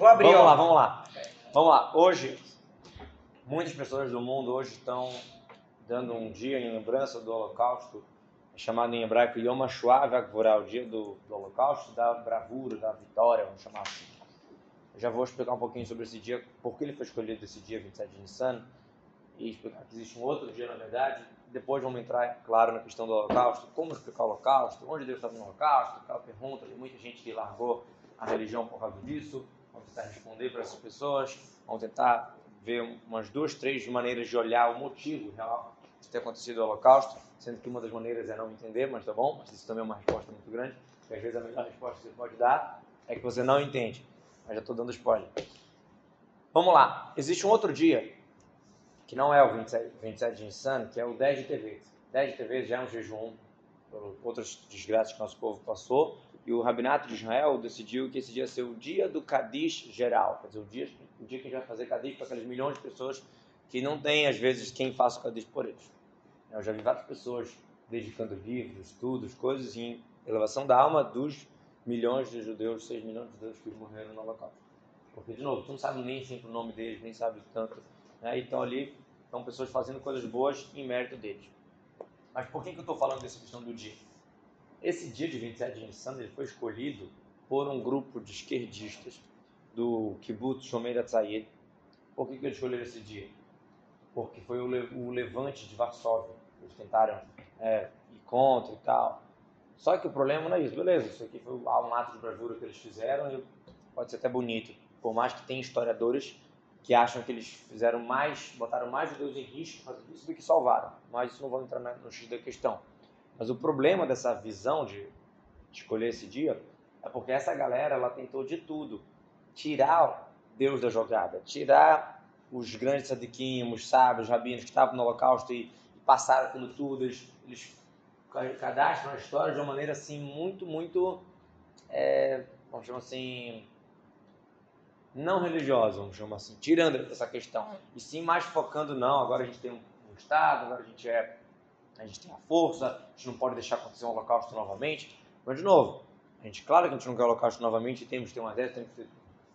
Vou abrir, vamos ó. lá, vamos lá. Vamos lá. Hoje, muitas pessoas do mundo hoje estão dando um dia em lembrança do Holocausto, chamado em hebraico Yom HaShoah V'Agvorah, o dia do, do Holocausto, da bravura, da vitória, vamos chamar assim. Eu já vou explicar um pouquinho sobre esse dia, por que ele foi escolhido esse dia, 27 de Nissan, e explicar que existe um outro dia, na verdade. Depois vamos entrar, claro, na questão do Holocausto, como explicar o Holocausto, onde Deus estava no Holocausto, aquela pergunta, tem muita gente que largou a religião por causa disso. Vamos tentar responder para essas pessoas, vamos tentar ver umas duas, três maneiras de olhar o motivo real de ter acontecido o Holocausto, sendo que uma das maneiras é não entender, mas tá bom, mas isso também é uma resposta muito grande, porque às vezes a melhor resposta que você pode dar é que você não entende, mas já estou dando spoiler. Vamos lá, existe um outro dia, que não é o 27, 27 de Nissan, que é o 10 de TV. 10 de TV já é um jejum, por outras desgraças que nosso povo passou, e o Rabinato de Israel decidiu que esse dia ia ser o dia do Kadish geral, quer dizer, o dia, o dia que a gente vai fazer Kadish para aqueles milhões de pessoas que não tem, às vezes, quem faça o Kadish por eles. Eu já vi várias pessoas dedicando livros, estudos, coisas em elevação da alma dos milhões de judeus, 6 milhões de judeus que morreram no Holocausto. Porque, de novo, tu não sabe nem sempre o nome deles, nem sabe tanto. Né? Então, ali, estão pessoas fazendo coisas boas em mérito deles. Mas por que, que eu estou falando dessa questão do dia? Esse dia de 27 de Nissan ele foi escolhido por um grupo de esquerdistas do Kibbutz Shomer Atzayed. Por que, que eles escolheram esse dia? Porque foi o, le o levante de Varsóvia. Eles tentaram é, ir contra e tal. Só que o problema não é isso. Beleza, isso aqui foi um ato de bravura que eles fizeram e pode ser até bonito. Por mais que tem historiadores que acham que eles fizeram mais, botaram mais judeus em risco fazendo isso do que salvaram. Mas isso não vou entrar no X da questão. Mas o problema dessa visão de escolher esse dia é porque essa galera ela tentou de tudo. Tirar Deus da jogada, tirar os grandes sadiquim, os sábios, os rabinos que estavam no holocausto e, passaram aquilo tudo, eles, eles cadastram a história de uma maneira assim muito, muito, é, vamos chamar assim, não religiosa, vamos chamar assim, tirando essa questão, e sim mais focando, não, agora a gente tem um Estado, agora a gente é a gente tem a força, a gente não pode deixar acontecer um holocausto novamente. Mas, de novo, a gente, claro que a gente não quer holocausto novamente, temos que ter um exército, temos que ter...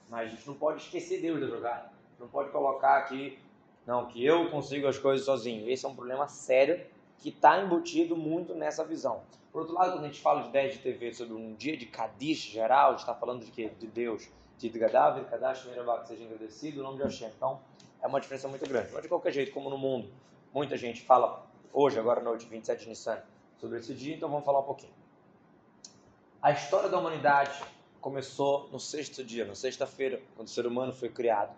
mas a gente não pode esquecer Deus da jogada. Não pode colocar aqui, não, que eu consigo as coisas sozinho. Esse é um problema sério que está embutido muito nessa visão. Por outro lado, quando a gente fala de 10 de TV sobre um dia de Kadish geral, a gente está falando de quê? De Deus. De Gadav, Kadash, que seja agradecido, o nome de Hashem. Então, é uma diferença muito grande. Mas, de qualquer jeito, como no mundo, muita gente fala hoje, agora à noite, 27 de Nissan, sobre esse dia, então vamos falar um pouquinho. A história da humanidade começou no sexto dia, na sexta-feira, quando o ser humano foi criado.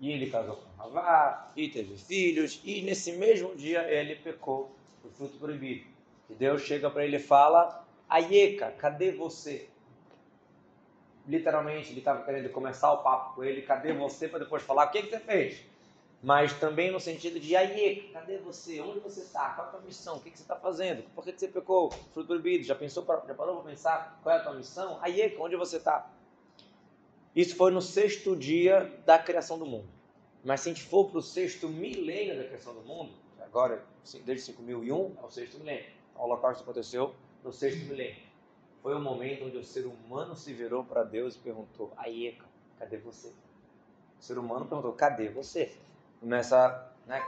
E ele casou com Havá, e teve filhos, e nesse mesmo dia ele pecou do fruto proibido. E Deus chega para ele e fala: Aieca, cadê você? Literalmente, ele estava querendo começar o papo com ele: cadê você? Para depois falar: o que, que você fez? Mas também no sentido de aí, cadê você? Onde você está? Qual é a tua missão? O que, você está fazendo? Por que, você pecou? Fruto proibido? Já pensou, já parou para pensar qual é a tua missão? Aí, onde você está? Isso foi no sexto dia da criação do mundo. Mas se a gente for para o sexto milênio da criação do mundo, agora, desde 5001 ao sexto milênio, o holocausto aconteceu no sexto milênio. Foi o momento onde o ser humano se virou para Deus e perguntou: Aieca, cadê você? O ser humano perguntou: cadê você? Nessa, né,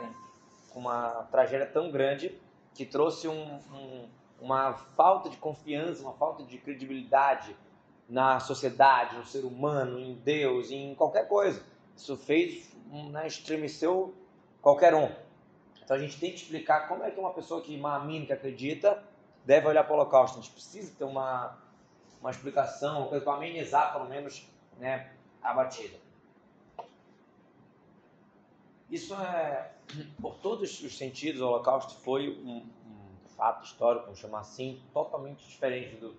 com uma tragédia tão grande que trouxe um, um, uma falta de confiança, uma falta de credibilidade na sociedade, no ser humano, em Deus, em qualquer coisa. Isso fez, né, estremeceu qualquer um. Então a gente tem que explicar como é que uma pessoa que mamina, que acredita, deve olhar para o holocausto. A gente precisa ter uma, uma explicação, uma coisa para amenizar, pelo menos, né, a batida. Isso é, por todos os sentidos, o Holocausto foi um, um fato histórico, vamos chamar assim, totalmente diferente do,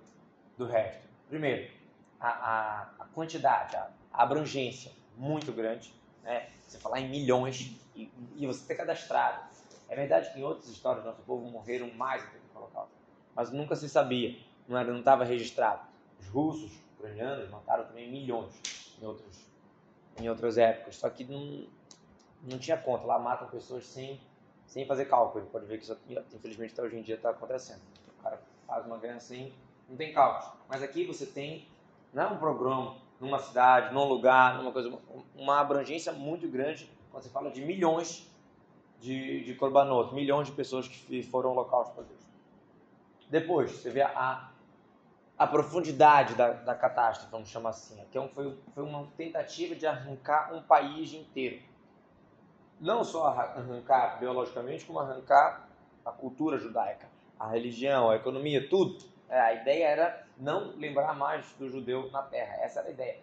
do resto. Primeiro, a, a, a quantidade, a, a, abrangência muito grande, né? Você falar em milhões e, e, você ter cadastrado. É verdade que em outras histórias do nosso povo morreram mais do que Holocausto, mas nunca se sabia, não estava registrado. Os russos, ucranianos mataram também milhões em outros em outras épocas, só que não não tinha conta. Lá matam pessoas sem, sem fazer cálculo. Pode ver que isso, infelizmente, até hoje em dia está acontecendo. O cara faz uma guerra sem, não tem cálculo. Mas aqui você tem, não é um programa, numa cidade, num lugar, numa coisa, uma abrangência muito grande, quando você fala de milhões de, de korbanot, milhões de pessoas que foram holocaustos para Deus. Depois, você vê a, a profundidade da, da catástrofe, vamos chamar assim, que é foi, foi uma tentativa de arrancar um país inteiro. Não só arrancar biologicamente, como arrancar a cultura judaica, a religião, a economia, tudo. É, a ideia era não lembrar mais do judeu na terra. Essa era a ideia.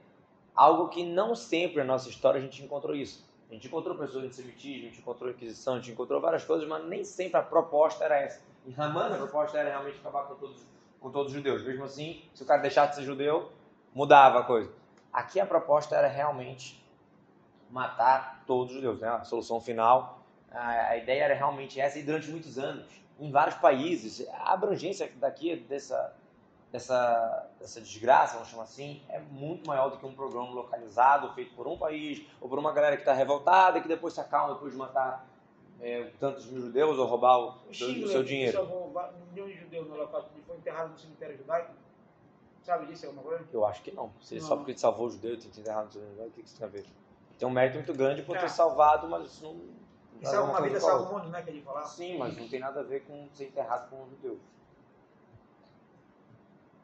Algo que não sempre na nossa história a gente encontrou isso. A gente encontrou pessoas de antissemitismo, a gente encontrou Inquisição, a gente encontrou várias coisas, mas nem sempre a proposta era essa. Em Haman, a proposta era realmente acabar com todos, com todos os judeus. Mesmo assim, se o cara deixasse de ser judeu, mudava a coisa. Aqui a proposta era realmente matar todos os judeus. Né? A solução final, a, ideia era realmente essa, e durante muitos anos, em vários países, a abrangência daqui, dessa, dessa, dessa desgraça, vamos chamar assim, é muito maior do que um programa localizado, feito por um país, ou por uma galera que está revoltada e que depois se acalma depois de matar é, tantos mil judeus ou roubar o, o Chile, seu dinheiro. um milhão de judeus no Holocausto e foi enterrado no cemitério judaico? Sabe disso alguma coisa? Eu acho que não. Se, Não. Só porque ele salvou o judeu tem que enterrar no cemitério judaico, o que isso tem a ver? Tem um mérito muito grande por É. ter salvado, mas isso não... tem salva nada uma vida, salva um mundo, né? Que ele falava. Sim, mas não tem nada a ver com ser enterrado com um judeu.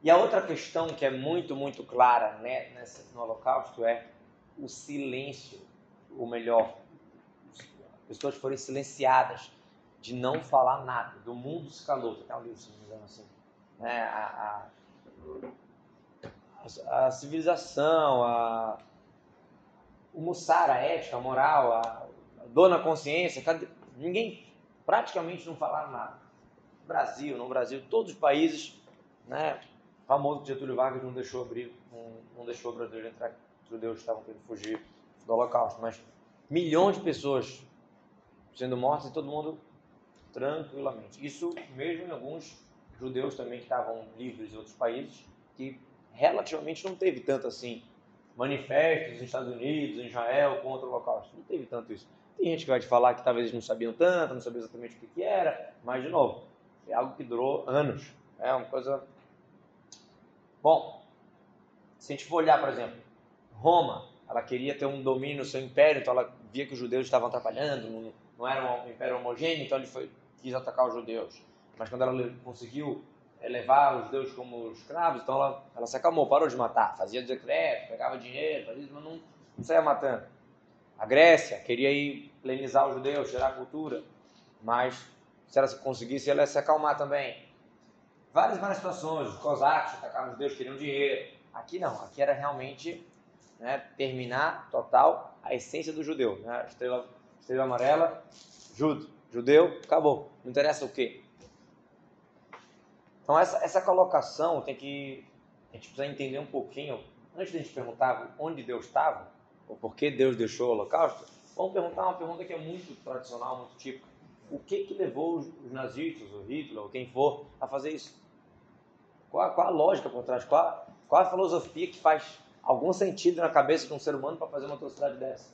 E a outra questão que é muito, muito clara né, nessa, no Holocausto é o silêncio, ou melhor, as pessoas foram silenciadas de não falar nada. Do mundo se calou, tem até um livro, se não me engano, assim. Né, a, a, a civilização, a, o mussar, a ética, a moral, a, dona consciência, ninguém praticamente não falaram nada. Brasil, no Brasil, todos os países, né? Famoso Getúlio Vargas não deixou abrir, não, não deixou o brasileiro entrar, os judeus estavam querendo fugir do Holocausto, mas milhões de pessoas sendo mortas e todo mundo tranquilamente. Isso mesmo em alguns judeus também que estavam livres em outros países, que relativamente não teve tanto assim manifestos nos Estados Unidos, em Israel contra o Holocausto. Não teve tanto isso. Tem gente que vai te falar que talvez eles não sabiam tanto, não sabiam exatamente o que, que era, mas de novo, é algo que durou anos. É uma coisa. Bom, se a gente for olhar, por exemplo, Roma, ela queria ter um domínio seu império, então ela via que os judeus estavam atrapalhando, não, era um império homogêneo, então ele foi, quis atacar os judeus. Mas quando ela conseguiu levar os judeus como escravos, então ela, ela se acalmou, parou de matar, fazia decreto, pegava dinheiro, fazia mas não, não saía matando. A Grécia queria ir plenizar os judeus, tirar a cultura, mas se ela conseguisse, ela ia se acalmar também. Várias, várias situações, os cosacos atacavam os judeus, queriam dinheiro. Aqui não, aqui era realmente né, terminar total a essência do judeu. Né? Estrela, estrela amarela, judo, judeu, acabou. Não interessa o quê. Então essa, essa colocação tem que a gente precisa entender um pouquinho. Antes de a gente perguntar onde Deus estava, ou por que Deus deixou o holocausto, vamos perguntar uma pergunta que é muito tradicional, muito típica. O que que levou os, nazistas, o Hitler, ou quem for, a fazer isso? Qual, qual a lógica por trás? Qual, qual a filosofia que faz algum sentido na cabeça de um ser humano para fazer uma atrocidade dessa?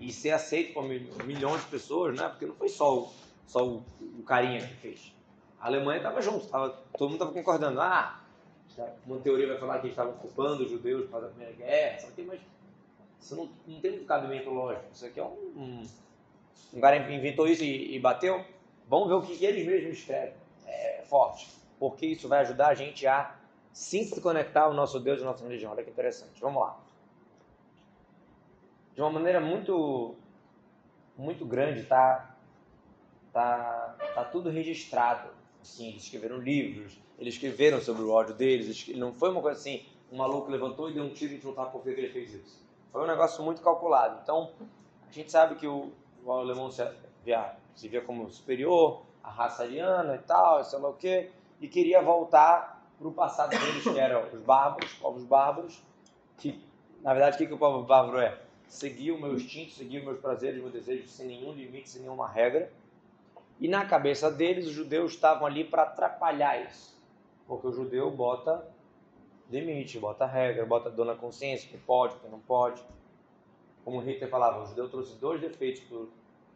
E ser aceito por mil- milhões de pessoas, né? Porque não foi só só o, o carinha que fez. A Alemanha estava junto, tava, todo mundo estava concordando. Ah, uma teoria vai falar que eles estavam culpando os judeus causa da Primeira Guerra, sabe? o quê? mas isso não, não tem um cabimento lógico. Isso aqui é um, um, um cara inventou isso e, e bateu. Vamos ver o que, que eles mesmos escrevem. É forte. Porque isso vai ajudar a gente a se conectar ao nosso Deus e à nossa religião. Olha que interessante. Vamos lá. De uma maneira muito muito grande, tá, tá, tá tudo registrado. Assim, eles escreveram livros, eles escreveram sobre o ódio deles. eles- Não foi uma coisa assim, um maluco levantou e deu um tiro e a gente não por que que ele fez isso. Foi um negócio muito calculado. Então, a gente sabe que o, o alemão se via, se via como superior, a raça ariana e tal, sei lá o quê, e queria voltar para o passado deles, que eram os bárbaros, povos bárbaros, que, na verdade, o que, que o povo bárbaro é? Seguir o meu instinto, seguir os meus prazeres, meus desejos, sem nenhum limite, sem nenhuma regra. E na cabeça deles, os judeus estavam ali para atrapalhar isso. Porque o judeu bota limite, bota regra, bota dona consciência, o que pode, que não pode. Como Hitler falava, o judeu trouxe dois defeitos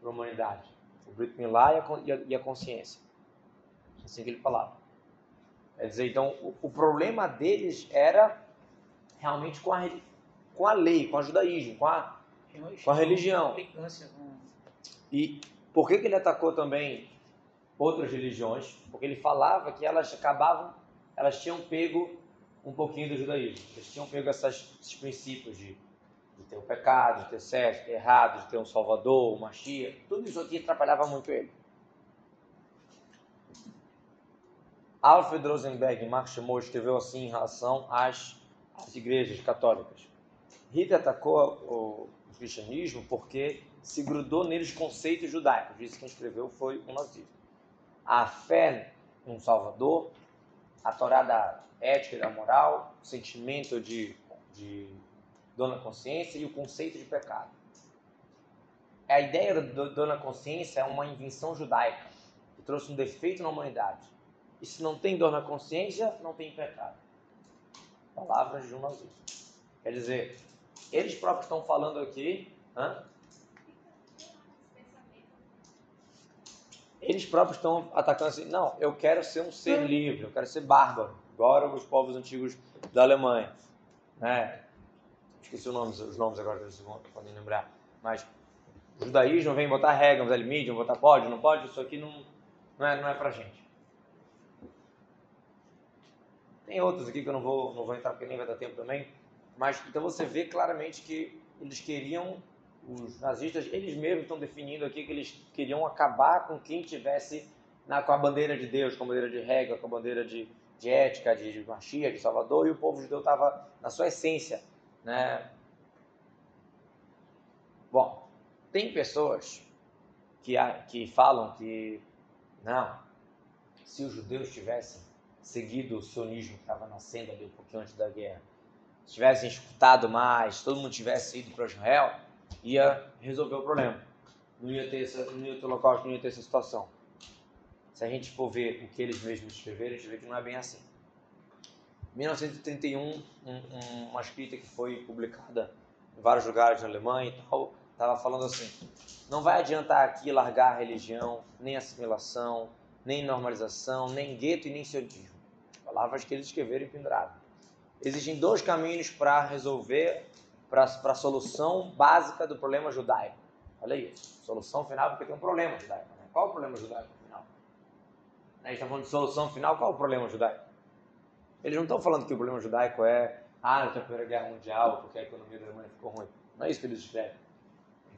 para a humanidade: o Brit Milá e a, e a- consciência. Assim que ele falava. Quer dizer, então, o, o problema deles era realmente com a, com a lei, com o judaísmo, com a, com a religião. E por que, que ele atacou também outras religiões? Porque ele falava que elas acabavam, elas tinham pego um pouquinho do judaísmo. Eles tinham pego essas, esses princípios de, de ter o pecado, de ter certo, de ter errado, de ter um salvador, uma chia. Tudo isso aqui atrapalhava muito ele. Alfred Rosenberg Mark Schmoll escreveu assim em relação às, às igrejas católicas. Hitler atacou o cristianismo porque se grudou neles conceitos judaicos. Isso quem escreveu foi um nazista. A fé um Salvador, a Torá da ética e da moral, o sentimento de, de dona consciência e o conceito de pecado. A ideia da dona consciência é uma invenção judaica que trouxe um defeito na humanidade. E se não tem dor na consciência, não tem pecado. Palavras de um nazista. Quer dizer, eles próprios estão falando aqui. Hã? Eles próprios estão atacando assim, não, eu quero ser um ser livre, eu quero ser bárbaro, igual os povos antigos da Alemanha. Né? Esqueci os nomes, os nomes agora, vocês podem lembrar. Mas o judaísmo vem botar regras, botar limite, botar pode, não pode, isso aqui não, não, é, não é pra gente. Tem outros aqui que eu não vou, não vou entrar porque nem vai dar tempo também. Mas então você vê claramente que eles queriam, os nazistas, eles mesmos estão definindo aqui que eles queriam acabar com quem tivesse na, com a bandeira de Deus, com a bandeira de regra, com a bandeira de, de ética, de, de de Salvador, e o povo judeu estava na sua essência. Né? Bom, tem pessoas que, que falam que, não, se os judeus tivessem seguido o sionismo que estava nascendo ali um pouquinho antes da guerra, se tivessem escutado mais, todo mundo tivesse ido para Israel, ia resolver o problema. Não ia ter essa, não ia ter local, não ia ter essa situação. Se a gente for ver o que eles mesmos escreveram, a gente vê que não é bem assim. Em 1931, um, um, uma escrita que foi publicada em vários lugares na Alemanha e tal, estava falando assim: não vai adiantar aqui largar a religião, nem assimilação, nem normalização, nem gueto e nem sionismo. Palavras que eles escreveram e penduraram. Existem dois caminhos para resolver, para a solução básica do problema judaico. Olha isso. Solução final, porque tem um problema judaico. Né? Qual o problema judaico final? A gente está falando de solução final, qual o problema judaico? Eles não estão falando que o problema judaico é ah, na Primeira Guerra Mundial, porque a economia da Alemanha ficou ruim. Não é isso que eles escrevem.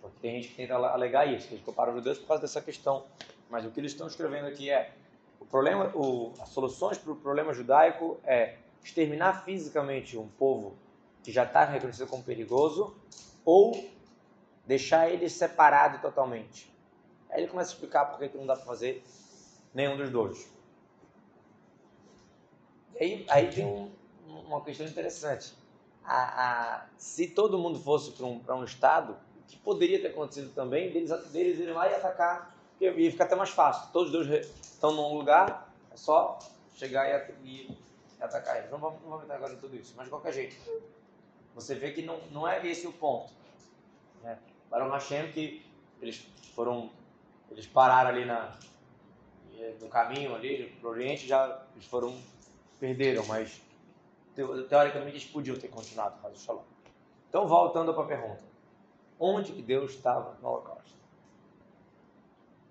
Porque tem gente que tenta alegar isso, que eles comparam os judeus por causa dessa questão. Mas o que eles estão escrevendo aqui é o problema, o, as soluções para o problema judaico é exterminar fisicamente um povo que já está reconhecido como perigoso ou deixar ele separado totalmente. Aí ele começa a explicar por que não dá para fazer nenhum dos dois. E aí, aí tem um, uma questão interessante. A, a, se todo mundo fosse para um, um estado, o que poderia ter acontecido também, deles, deles irem lá e atacar porque ia ficar até mais fácil. Todos os dois estão num lugar, é só chegar e, e atacar eles. Não vamos, não vamos entrar agora em tudo isso, mas de qualquer jeito. Você vê que não, não é esse o ponto. Né? Baruch Hashem que eles foram, eles pararam ali na, no caminho ali para o Oriente, já eles foram, perderam, mas teoricamente eles podiam ter continuado, caso Shalom. Então, voltando para a pergunta. Onde que Deus estava no Holocausto?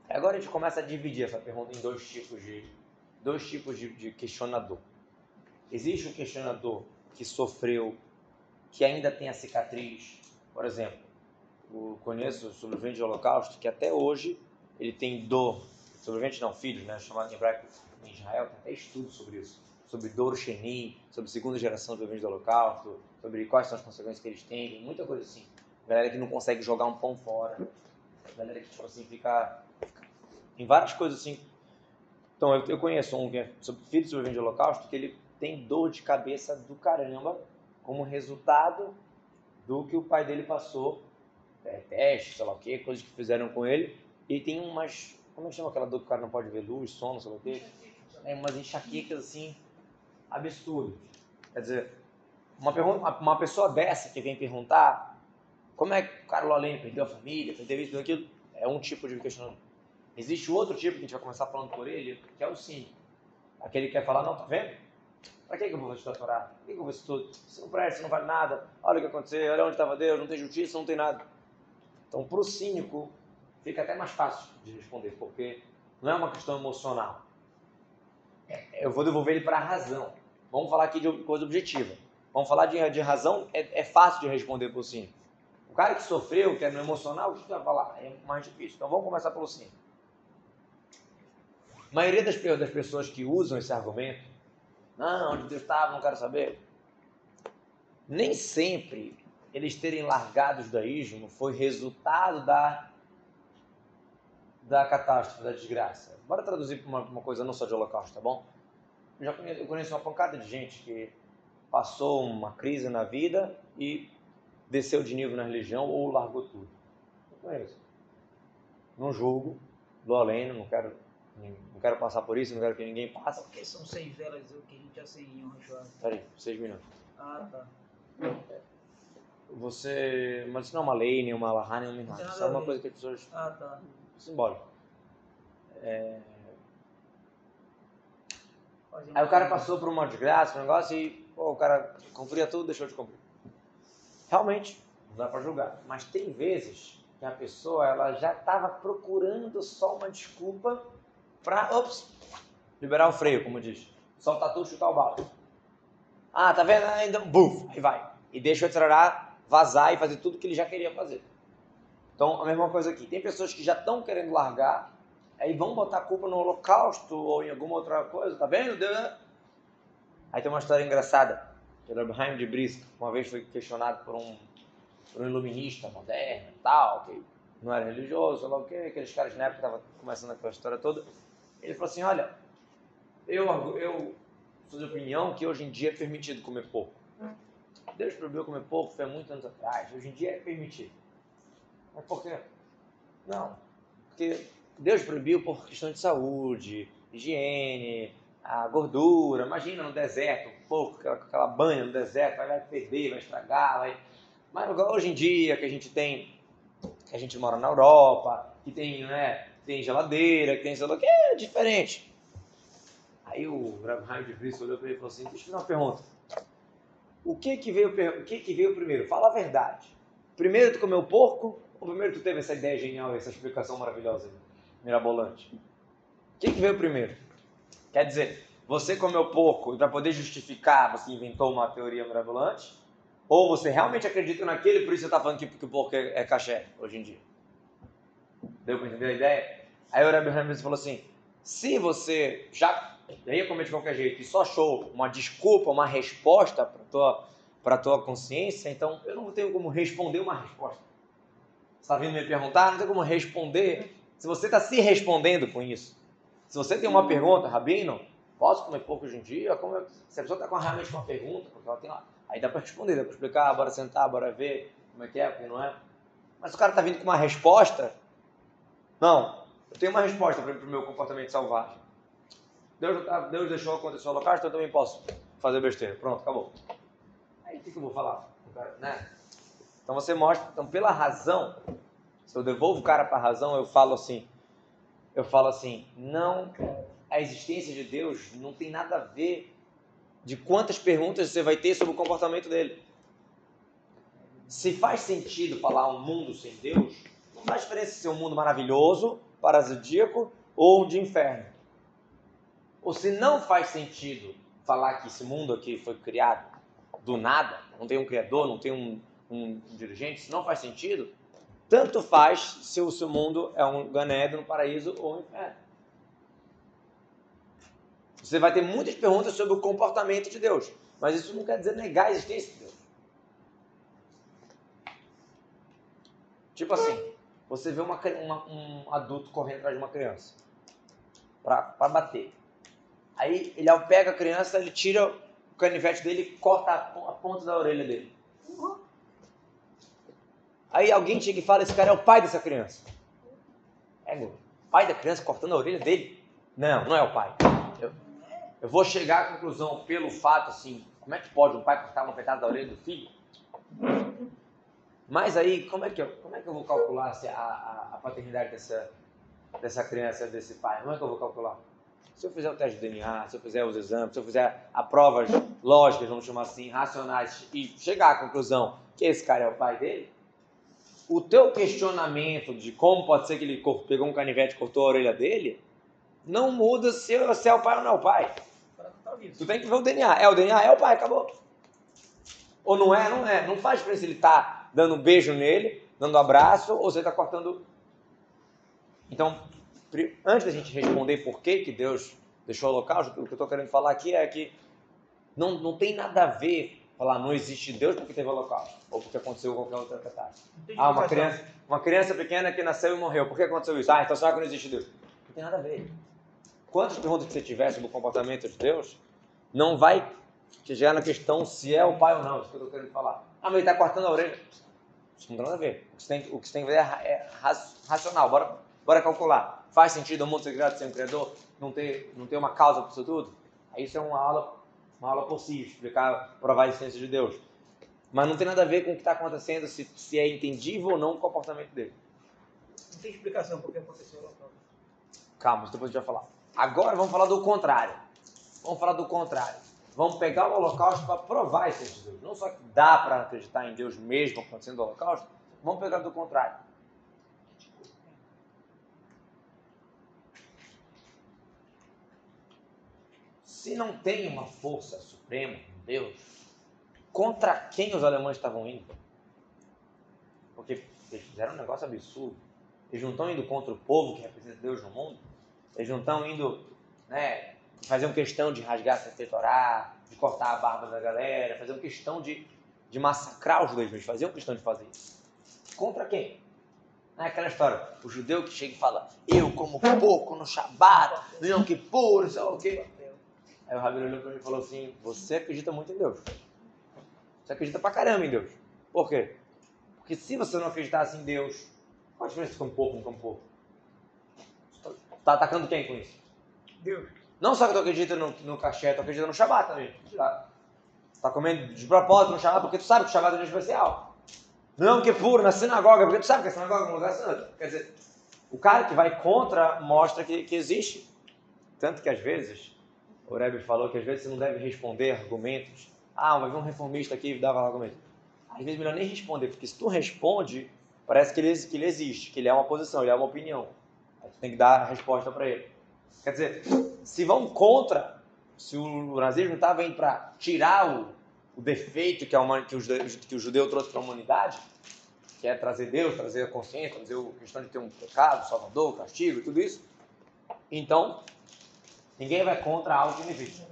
Agora a gente começa a dividir essa pergunta em dois tipos de, dois tipos de, de questionador. Existe um questionador que sofreu, que ainda tem a cicatriz. Por exemplo, eu conheço sobrevivente do Holocausto que até hoje ele tem dor. Sobrevivente não, filhos, né? Chamado em hebraico em Israel, tem até estudo sobre isso. Sobre dor Sheni, sobre segunda geração de sobreviventes do Holocausto, sobre quais são as consequências que eles têm, muita coisa assim. Galera que não consegue jogar um pão fora. Galera que, tipo assim, fica em várias coisas assim. Então, eu, eu conheço um é filho de sobrevivente de holocausto, que ele tem dor de cabeça do caramba como resultado do que o pai dele passou, é, teste, sei lá o que, coisas que fizeram com ele, e tem umas, como é que chama aquela dor que o cara não pode ver luz, sono, sei lá o que, é, umas enxaquecas assim, absurdas. Quer dizer, uma, pergunta, uma pessoa dessa que vem perguntar como é que o Carlos Além perdeu a família, perdeu isso, aquilo, é um tipo de questionamento. Existe outro tipo que a gente vai começar falando por ele, que é o sim. Aquele que quer falar, não, tá vendo? Para que, que eu vou estudar a Torá? Para que, que eu vou estudar? Você não presta, não vale nada. Olha o que aconteceu, olha onde estava Deus, não tem justiça, não tem nada. Então, para o cínico, fica até mais fácil de responder, porque não é uma questão emocional. É, eu vou devolver ele para a razão. Vamos falar aqui de coisa objetiva. Vamos falar de, de razão, é, é fácil de responder para o cínico. O cara que sofreu, que é no emocional, o que vai falar? É mais difícil. Então vamos começar pelo cínico. A maioria das, das pessoas que usam esse argumento, não, onde Deus estava, não quero saber. Nem sempre eles terem largado o judaísmo foi resultado da, da catástrofe, da desgraça. Bora traduzir para uma, uma, coisa não só de holocausto, tá bom? Eu já conheço, eu conheço uma pancada de gente que passou uma crise na vida e desceu de nível na religião ou largou tudo. Eu conheço. Não julgo, dou além, não quero não quero passar por isso, não quero que ninguém passe. Porque são seis velas o que a gente já sei em honra Peraí, seis minutos. Ah, tá. Você. Mas isso não é uma lei, nem uma lahá, nem uma Isso é uma coisa que as pessoas. Ah, tá. Simbólico. É... Aí o cara passou por uma desgraça, um negócio, e pô, o cara cumpria tudo, deixou de cumprir. Realmente, não dá pra julgar. Mas tem vezes que a pessoa ela já estava procurando só uma desculpa para, ops, liberar o freio, como diz. Soltar tudo, chutar o balo. Ah, tá vendo? Ainda, buf, aí vai. E deixa o acelerar, vazar e fazer tudo que ele já queria fazer. Então, a mesma coisa aqui. Tem pessoas que já estão querendo largar, aí vão botar a culpa no holocausto ou em alguma outra coisa, tá vendo? Aí tem uma história engraçada. Que o Abraham de Brisk, uma vez foi questionado por um, por um iluminista moderno e tal, que não era religioso, sei lá o quê, aqueles caras na época estavam começando aquela história toda. Ele falou assim: Olha, eu, eu sou de opinião que hoje em dia é permitido comer porco. Deus proibiu comer porco foi há muitos anos atrás. Hoje em dia é permitido. Mas por quê? Não. Porque Deus proibiu por questão de saúde, higiene, a gordura. Imagina no deserto, um porco, aquela, aquela banha no deserto, vai perder, vai estragar. Vai... Mas hoje em dia que a gente tem, que a gente mora na Europa, que tem, né, tem geladeira, que tem sei lá, que é diferente. Aí o Rav de Cristo olhou para ele e falou assim: Deixa eu fazer uma pergunta. O que que veio, o que que veio primeiro? Fala a verdade. Primeiro tu comeu porco ou primeiro tu teve essa ideia genial, essa explicação maravilhosa, mirabolante? O que que veio primeiro? Quer dizer, você comeu porco e para poder justificar você inventou uma teoria mirabolante? Ou você realmente acredita naquele, por isso você está falando que, que o porco é, é caché hoje em dia? Deu para entender a ideia? Aí o Rabbi Hamilton falou assim: se você já ia comer de qualquer jeito e só achou uma desculpa, uma resposta para tua para tua consciência, então eu não tenho como responder uma resposta. Está vindo me perguntar, não tem como responder. Se você está se respondendo com isso, se você tem uma pergunta, Rabino, posso comer pouco hoje em dia? Como. Se a pessoa está com realmente uma pergunta, porque ela tem lá, aí dá para responder, dá para explicar, bora sentar, bora ver como é que é, porque não é. Mas o cara está vindo com uma resposta, não, eu tenho uma resposta para o meu comportamento selvagem. Deus, Deus deixou acontecer o holocausto, então eu também posso fazer besteira. Pronto, acabou. Aí o que, que eu vou falar? Né? Então você mostra, então pela razão, se eu devolvo o cara para a razão, eu falo assim, eu falo assim, não, a existência de Deus não tem nada a ver de quantas perguntas você vai ter sobre o comportamento dele. Se faz sentido falar um mundo sem Deus, não faz diferença se é um mundo maravilhoso, parasitíaco ou de inferno. Ou se não faz sentido falar que esse mundo aqui foi criado do nada, não tem um criador, não tem um, um dirigente, se não faz sentido, tanto faz se o seu mundo é um ganedo, um paraíso ou um inferno. Você vai ter muitas perguntas sobre o comportamento de Deus, mas isso não quer dizer negar a existência de Deus. Tipo assim, você vê uma, uma, um adulto correndo atrás de uma criança para bater. Aí ele pega a criança, ele tira o canivete dele e corta a, ponta da orelha dele. Aí alguém chega e fala: Esse cara é o pai dessa criança. É, pai da criança cortando a orelha dele? Não, não é o pai. Eu, eu vou chegar à conclusão pelo fato assim: como é que pode um pai cortar uma pedaço da orelha do filho? Mas aí, como é que eu, como é que eu vou calcular a, a, a paternidade dessa, dessa criança, desse pai? Como é que eu vou calcular? Se eu fizer o teste de DNA, se eu fizer os exames, se eu fizer a provas lógicas, vamos chamar assim, racionais, e chegar à conclusão que esse cara é o pai dele, o teu questionamento de como pode ser que ele pegou um canivete e cortou a orelha dele, não muda se, se é o pai ou não é o pai. Tu tem que ver o DNA. É o DNA? É o pai, acabou. Ou não é? Não é. Não faz diferença ele tá dando um beijo nele, dando um abraço, ou você está cortando. Então, antes da gente responder por que, que Deus deixou o local, o que eu estou querendo falar aqui é que não, não tem nada a ver falar não existe Deus porque teve o local ou porque aconteceu qualquer outra catástrofe. Ah, uma criança, uma criança pequena que nasceu e morreu, por que aconteceu isso? Ah, então será que não existe Deus? Não tem nada a ver. Quantas perguntas que você tiver sobre o comportamento de Deus, não vai chegar na questão se é o pai ou não, isso que eu estou querendo falar. Ah, mas ele está cortando a orelha. Isso não tem nada a ver. O que você tem, o que, tem que ver é, é racional. Bora, bora calcular. Faz sentido o mundo ser criado sem um criador? Não ter, não ter uma causa para isso tudo? Aí isso é uma aula, uma aula por si, explicar, provar a existência de Deus. Mas não tem nada a ver com o que está acontecendo, se, se é entendível ou não o comportamento dele. Não tem explicação por que aconteceu. Calma, depois a gente vai falar. Agora vamos falar do contrário. Vamos falar do contrário. Vamos pegar o holocausto para provar existência de Deus. Não só que dá para acreditar em Deus mesmo acontecendo o holocausto, vamos pegar do contrário. Se não tem uma força suprema, Deus, contra quem os alemães estavam indo? Porque eles fizeram um negócio absurdo. Eles não estão indo contra o povo que representa Deus no mundo. Eles não estão indo, né, fazer uma questão de rasgar a Torá, de cortar a barba da galera, fazer uma questão de, de massacrar os judeus. Eles faziam questão de fazer isso. Contra quem? Não é aquela história, o judeu que chega e fala, eu como pouco no Shabat, no Yom Kippur, sei lá o quê. Aí o Rabino olhou para mim e falou assim: Você acredita muito em Deus. Você acredita pra caramba em Deus. Por quê? Porque se você não acreditasse em Deus, qual a diferença de come pouco e não come pouco? Tá atacando quem com isso? Deus. Não só que tu acredita no, no cachê, tu acredita no Shabat também. Tá, tá comendo de propósito no Shabat porque tu sabe que o Shabat é um dia especial. Não que é puro na sinagoga, porque tu sabe que a sinagoga é um lugar santo. Quer dizer, o cara que vai contra mostra que, que existe. Tanto que às vezes o Rebbe falou que às vezes você não deve responder argumentos. Ah, vir um reformista aqui e dava argumento. Às vezes é melhor nem responder, porque se tu responde, parece que ele, que ele existe, que ele é uma posição, ele é uma opinião. Aí tu tem que dar a resposta para ele. Quer dizer, se vão contra, se o nazismo estava indo para tirar o, o, defeito que, a, que, que o judeu trouxe para a humanidade, que é trazer Deus, trazer a consciência, trazer a questão de ter um pecado, salvador, castigo e tudo isso, então Ninguém vai contra algo existe.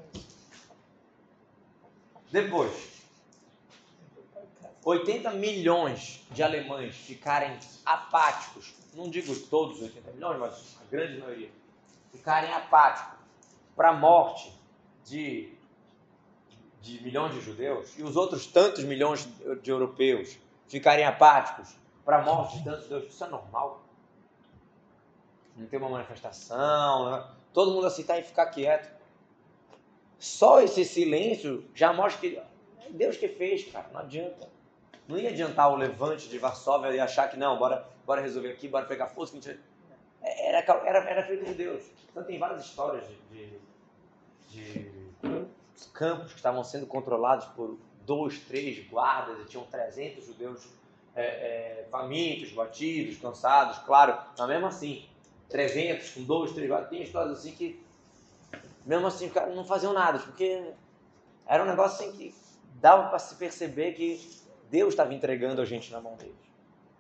Depois, 80 milhões de alemães ficarem apáticos, não digo todos 80 milhões, mas a grande maioria, ficarem apáticos para a morte de, de milhões de judeus e os outros tantos milhões de europeus ficarem apáticos para a morte de tantos judeus, isso é normal? Não tem uma manifestação, né? todo mundo aceitar e ficar quieto. Só esse silêncio já mostra que é Deus que fez, cara, não adianta. Não ia adiantar o levante de Varsóvia e achar que não, bora, bora resolver aqui, bora pegar força. É, era, era, era feito de Deus. Então tem várias histórias de, de, de campos que estavam sendo controlados por dois, três guardas e tinham 300 judeus é, é, famintos, batidos, cansados, claro, mas mesmo assim, 300, com dois, três vagas. Tem histórias assim que, mesmo assim, não faziam nada, porque era um negócio assim que dava para se perceber que Deus estava entregando a gente na mão deles.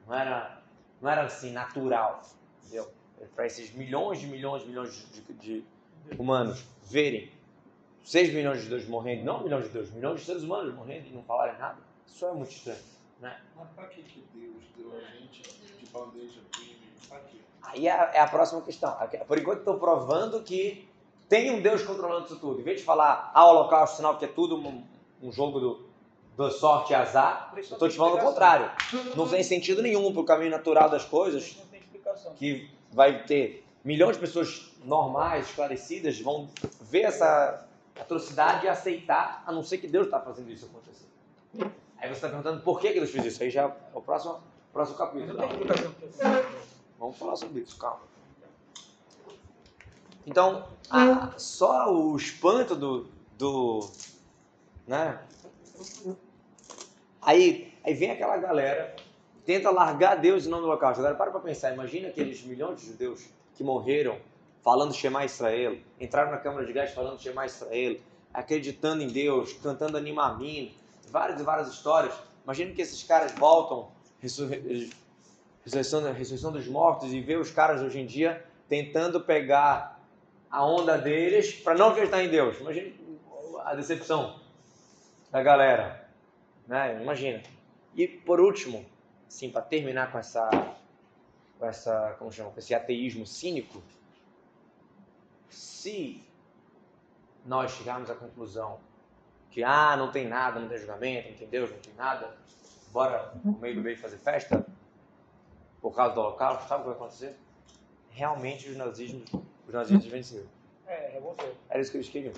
Não era, não era assim, natural, entendeu? Para esses milhões de milhões de milhões de, de, humanos verem 6 milhões de Deus morrendo, não milhões de Deus, milhões de seres humanos morrendo e não falarem nada, isso é muito estranho. Né? Mas para que, que Deus deu a gente de bandeja firme? Para quê? Aí é, é a próxima questão. Por enquanto estou provando que tem um Deus controlando isso tudo. Em vez de falar, ah, o holocausto, sinal que é tudo um, um jogo do, do sorte e azar, eu estou te falando o contrário. Não tem sentido nenhum para o caminho natural das coisas, que vai ter milhões de pessoas normais, esclarecidas, vão ver essa atrocidade e aceitar, a não ser que Deus está fazendo isso acontecer. Aí você está perguntando por que, que Deus fez isso. Aí já é o próximo, próximo capítulo. Vamos falar sobre isso, calma. Então, a- só o espanto do, do né? Aí, aí vem aquela galera, tenta largar Deus em nome do holocausto. Agora, para para pensar, imagina aqueles milhões de judeus que morreram falando Shema Israel, entraram na Câmara de Gás falando Shema Israel, acreditando em Deus, cantando Animamin, várias e várias histórias. Imagina que esses caras voltam, ressurre- ressurreição, ressurreição dos mortos, e vê os caras hoje em dia tentando pegar a onda deles para não acreditar em Deus. Imagina a decepção da galera, né? Imagina. E por último, assim, para terminar com essa, com essa, como chama, com esse ateísmo cínico, se nós chegarmos à conclusão que ah, não tem nada, não tem julgamento, não tem Deus, não tem nada, bora no meio do meio fazer festa por causa do holocausto, sabe o que vai acontecer? Realmente os nazismos, os nazistas venceram. É, revoltou. Era isso que eles queriam.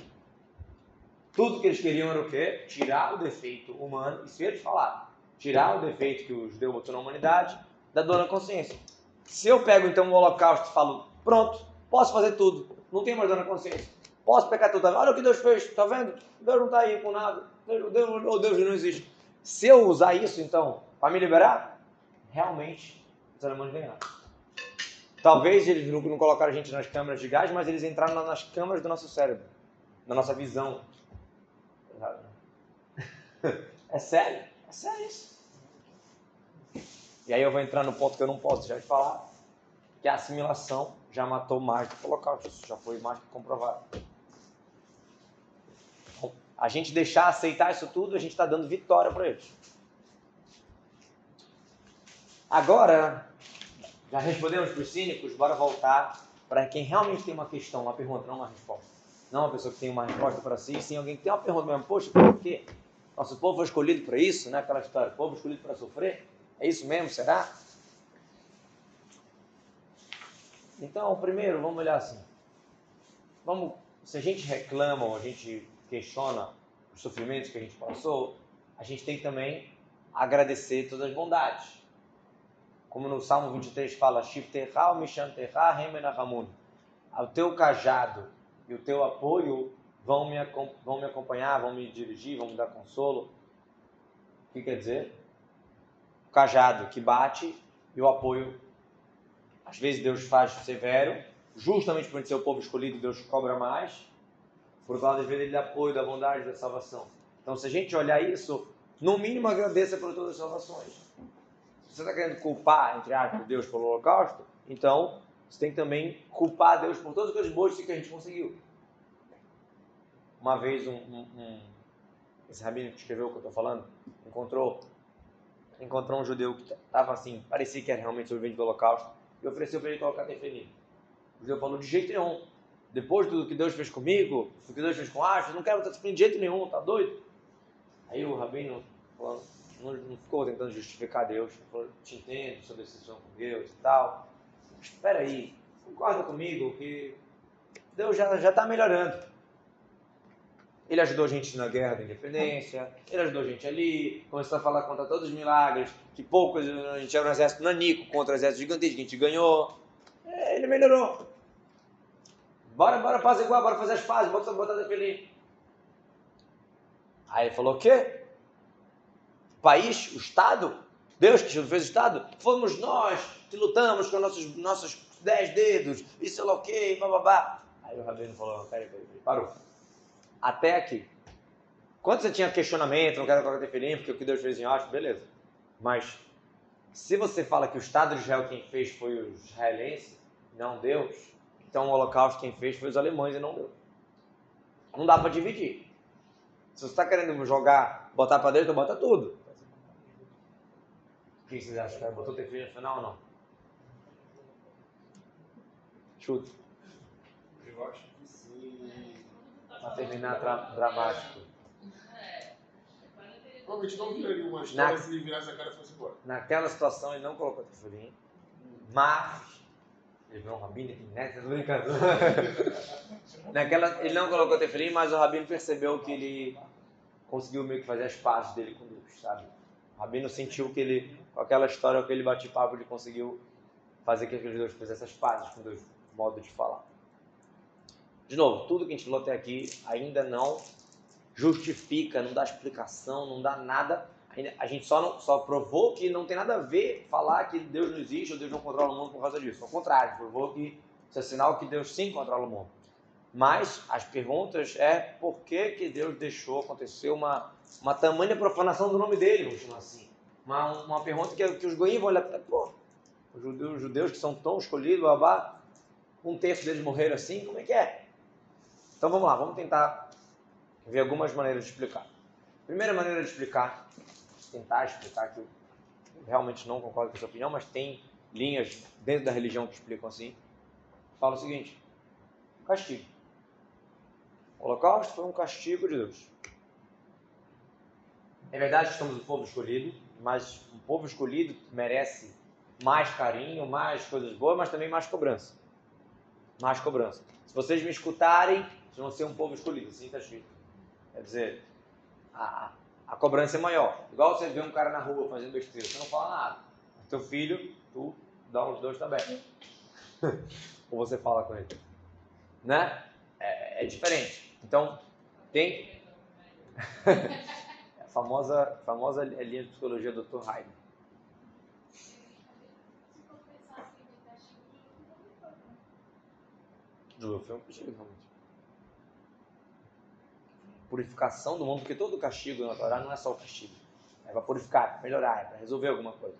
Tudo que eles queriam era o quê? Tirar o defeito humano, isso eles falaram. Tirar o defeito que o judeu botou na humanidade da dor na consciência. Se eu pego então o holocausto e falo, pronto, posso fazer tudo, não tem mais dor na consciência, posso pecar tudo, olha o que Deus fez, tá vendo? Deus não está aí com nada, Deus, Deus, ou Deus não existe. Se eu usar isso então para me liberar, realmente os alemães ganharam. Talvez eles não colocaram a gente nas câmeras de gás, mas eles entraram na- nas câmeras do nosso cérebro, na nossa visão. É sério, sério isso. E aí eu vou entrar no ponto que eu não posso deixar de falar, que a assimilação já matou mais do que o holocausto, isso já foi mais que comprovado. Então, A gente deixar aceitar isso tudo, a gente está dando vitória para eles. Agora, já respondemos para os cínicos, bora voltar para quem realmente tem uma questão, uma pergunta, não uma resposta. Não uma pessoa que tem uma resposta para si, sim alguém que tem uma pergunta mesmo. Poxa, por quê? Nosso povo foi escolhido para isso, né? Aquela história, povo escolhido para sofrer. É isso mesmo, será? Então, primeiro, vamos olhar assim. Vamos, se a gente reclama ou a gente questiona os sofrimentos que a gente passou, a gente tem também agradecer todas as bondades. Como no Salmo 23 fala, Shiftecha Mishantecha Remenahamun. O teu cajado e o teu apoio vão me, vão me acompanhar, vão me dirigir, vão me dar consolo. O que quer dizer? O cajado que bate e o apoio. Às vezes Deus faz severo, justamente por ser o povo escolhido, Deus cobra mais. Por outro lado, às vezes ele dá apoio da bondade da salvação. Então, se a gente olhar isso, no mínimo agradeça por todas as salvações. Se você está querendo culpar, entre aspas, Deus pelo holocausto, então você tem que também culpar Deus por todas as coisas boas que a gente conseguiu. Uma vez, um, um- um- esse rabino que escreveu o que eu estou falando, encontrou, encontrou um judeu que estava assim, parecia que era realmente sobrevivente do holocausto, e ofereceu para ele colocar tefelim. O judeu falou, de jeito nenhum. Depois de tudo que Deus fez comigo, do que Deus fez com Ashton, não quero estar tefelim de jeito nenhum, tá doido? Aí o rabino falou, não, não ficou tentando justificar Deus, falou, te entendo sobre a decisão com Deus e tal, espera aí, concorda comigo que Deus já está melhorando. Ele ajudou a gente na guerra da independência, ele ajudou a gente ali, começou a falar contra todos os milagres, que poucos, a gente era um exército nanico contra um exército gigantesco, que a gente ganhou. É, ele melhorou. Bora, bora fazer igual, bora fazer as fases, bota, bota feliz. Aí ele falou o quê? O país, o Estado, Deus que fez o Estado, fomos nós que lutamos com nossos, nossos dez dedos, sei lá o quê, bababá. Aí o Rabino falou, peraí, peraí, parou. Até aqui. Quando você tinha questionamento, não quero colocar tefilim, porque o que Deus fez em Osho, beleza. Mas, se você fala que o Estado de Israel quem fez foi os israelenses, não Deus, então o holocausto quem fez foi os alemães e não Deus. Não dá para dividir. Se você está querendo jogar, botar para dentro, bota tudo. O que vocês acham? Botou tefilim no final ou não? Chuta. Eu acho. Terminar dra dramático. Provavelmente não viraria uma história Na- se ele virasse a cara e fosse embora. Naquela situação ele não colocou tefilim, mas ele virou um rabino né? Tô brincando. Naquela, ele não colocou tefilim, mas o rabino percebeu que ele conseguiu meio que fazer as pazes dele com Deus, sabe? O rabino sentiu que ele, com aquela história que ele bate papo, ele conseguiu fazer que aqueles dois fizessem as pazes com Deus, modo de falar. De novo, tudo que a gente falou até aqui ainda não justifica, não dá explicação, não dá nada. A gente só, não, só provou que não tem nada a ver falar que Deus não existe ou Deus não controla o mundo por causa disso. Ao contrário, provou que isso é sinal que Deus sim controla o mundo. Mas as perguntas é por que, que Deus deixou acontecer uma, uma tamanha profanação do nome dele, vamos chamar assim. Uma, uma pergunta que, que os goiás vão olhar pô, os judeus, os judeus que são tão escolhidos, babá, um terço deles morreram assim, como é que é? Então vamos lá, vamos tentar ver algumas maneiras de explicar. Primeira maneira de explicar, tentar explicar que eu realmente não concordo com essa opinião, mas tem linhas dentro da religião que explicam assim. Fala o seguinte: castigo. O holocausto foi um castigo de Deus. É verdade que somos o povo escolhido, mas o povo escolhido merece mais carinho, mais coisas boas, mas também mais cobrança. Mais cobrança. Se vocês me escutarem, vocês vão ser um povo escolhido, assim está escrito. Quer dizer, a, a cobrança é maior. Igual você vê um cara na rua fazendo besteira, você não fala nada. Teu filho, tu dá uns dois também. Ou você fala com ele. Né? É, é diferente. Então, tem. a famosa, famosa linha de psicologia do Dr. Heidegger. Um castigo, realmente. Purificação do mundo, porque todo castigo na Torá não é só o castigo. É para purificar, para melhorar, é para resolver alguma coisa.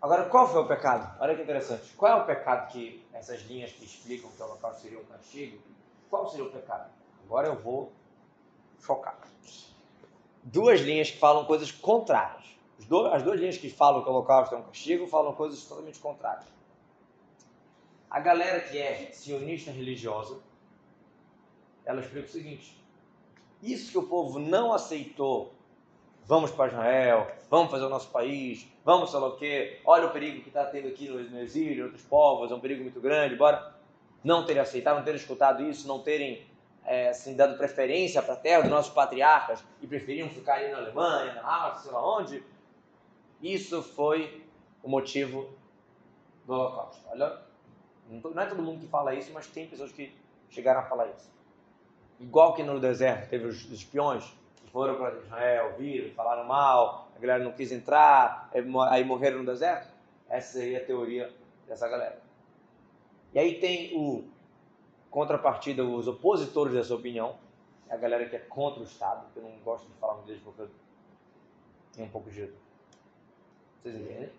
Agora, qual foi o pecado? Olha que interessante. Qual é o pecado que essas linhas que explicam que o local seria um castigo, qual seria o pecado? Agora eu vou focar. Duas linhas que falam coisas contrárias. As duas linhas que falam que o holocausto é um castigo falam coisas totalmente contrárias. A galera que é sionista religiosa, ela explica o seguinte: isso que o povo não aceitou, vamos para Israel, vamos fazer o nosso país, vamos sei lá o quê, olha o perigo que está tendo aqui no exílio, outros povos, é um perigo muito grande, bora não terem aceitado, não terem escutado isso, não terem é, assim, dado preferência para a terra dos nossos patriarcas e preferiam ficar ali na Alemanha, na Áustria, sei lá onde. Isso foi o motivo do Holocausto. Olha, não é todo mundo que fala isso, mas tem pessoas que chegaram a falar isso. Igual que no deserto teve os espiões que foram para Israel, viram, falaram mal, a galera não quis entrar, aí morreram no deserto. Essa seria a teoria dessa galera. E aí tem o contrapartida, os opositores dessa opinião, a galera que é contra o Estado, que eu não gosto de falar muito deles porque tem um pouco de. Vocês entendem?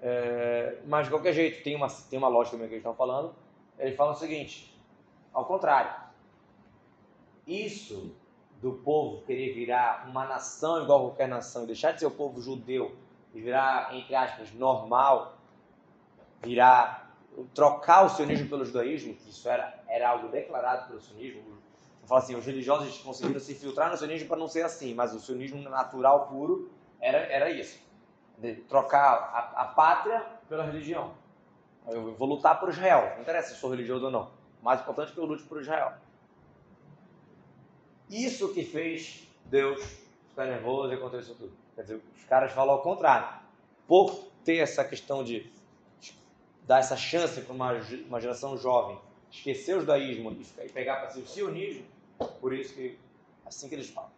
É, mas de qualquer jeito, tem uma, tem uma lógica também que eles estão falando. Eles falam o seguinte: ao contrário, isso do povo querer virar uma nação igual qualquer nação deixar de ser o povo judeu e virar, entre aspas, normal, virar trocar o sionismo pelo judaísmo, que isso era, era algo declarado pelo sionismo. Eu falo assim, os religiosos conseguiram se filtrar no sionismo para não ser assim, mas o sionismo natural puro era, era isso. Trocar a, a pátria pela religião. Eu vou lutar por Israel, não interessa se sou religioso ou não. O mais importante é que eu lute por Israel. Isso que fez Deus ficar nervoso e acontecer tudo. Quer dizer, os caras falam ao contrário. Por ter essa questão de dar essa chance para uma, uma geração jovem esquecer o judaísmo e pegar para si o sionismo, por isso que assim que eles falam.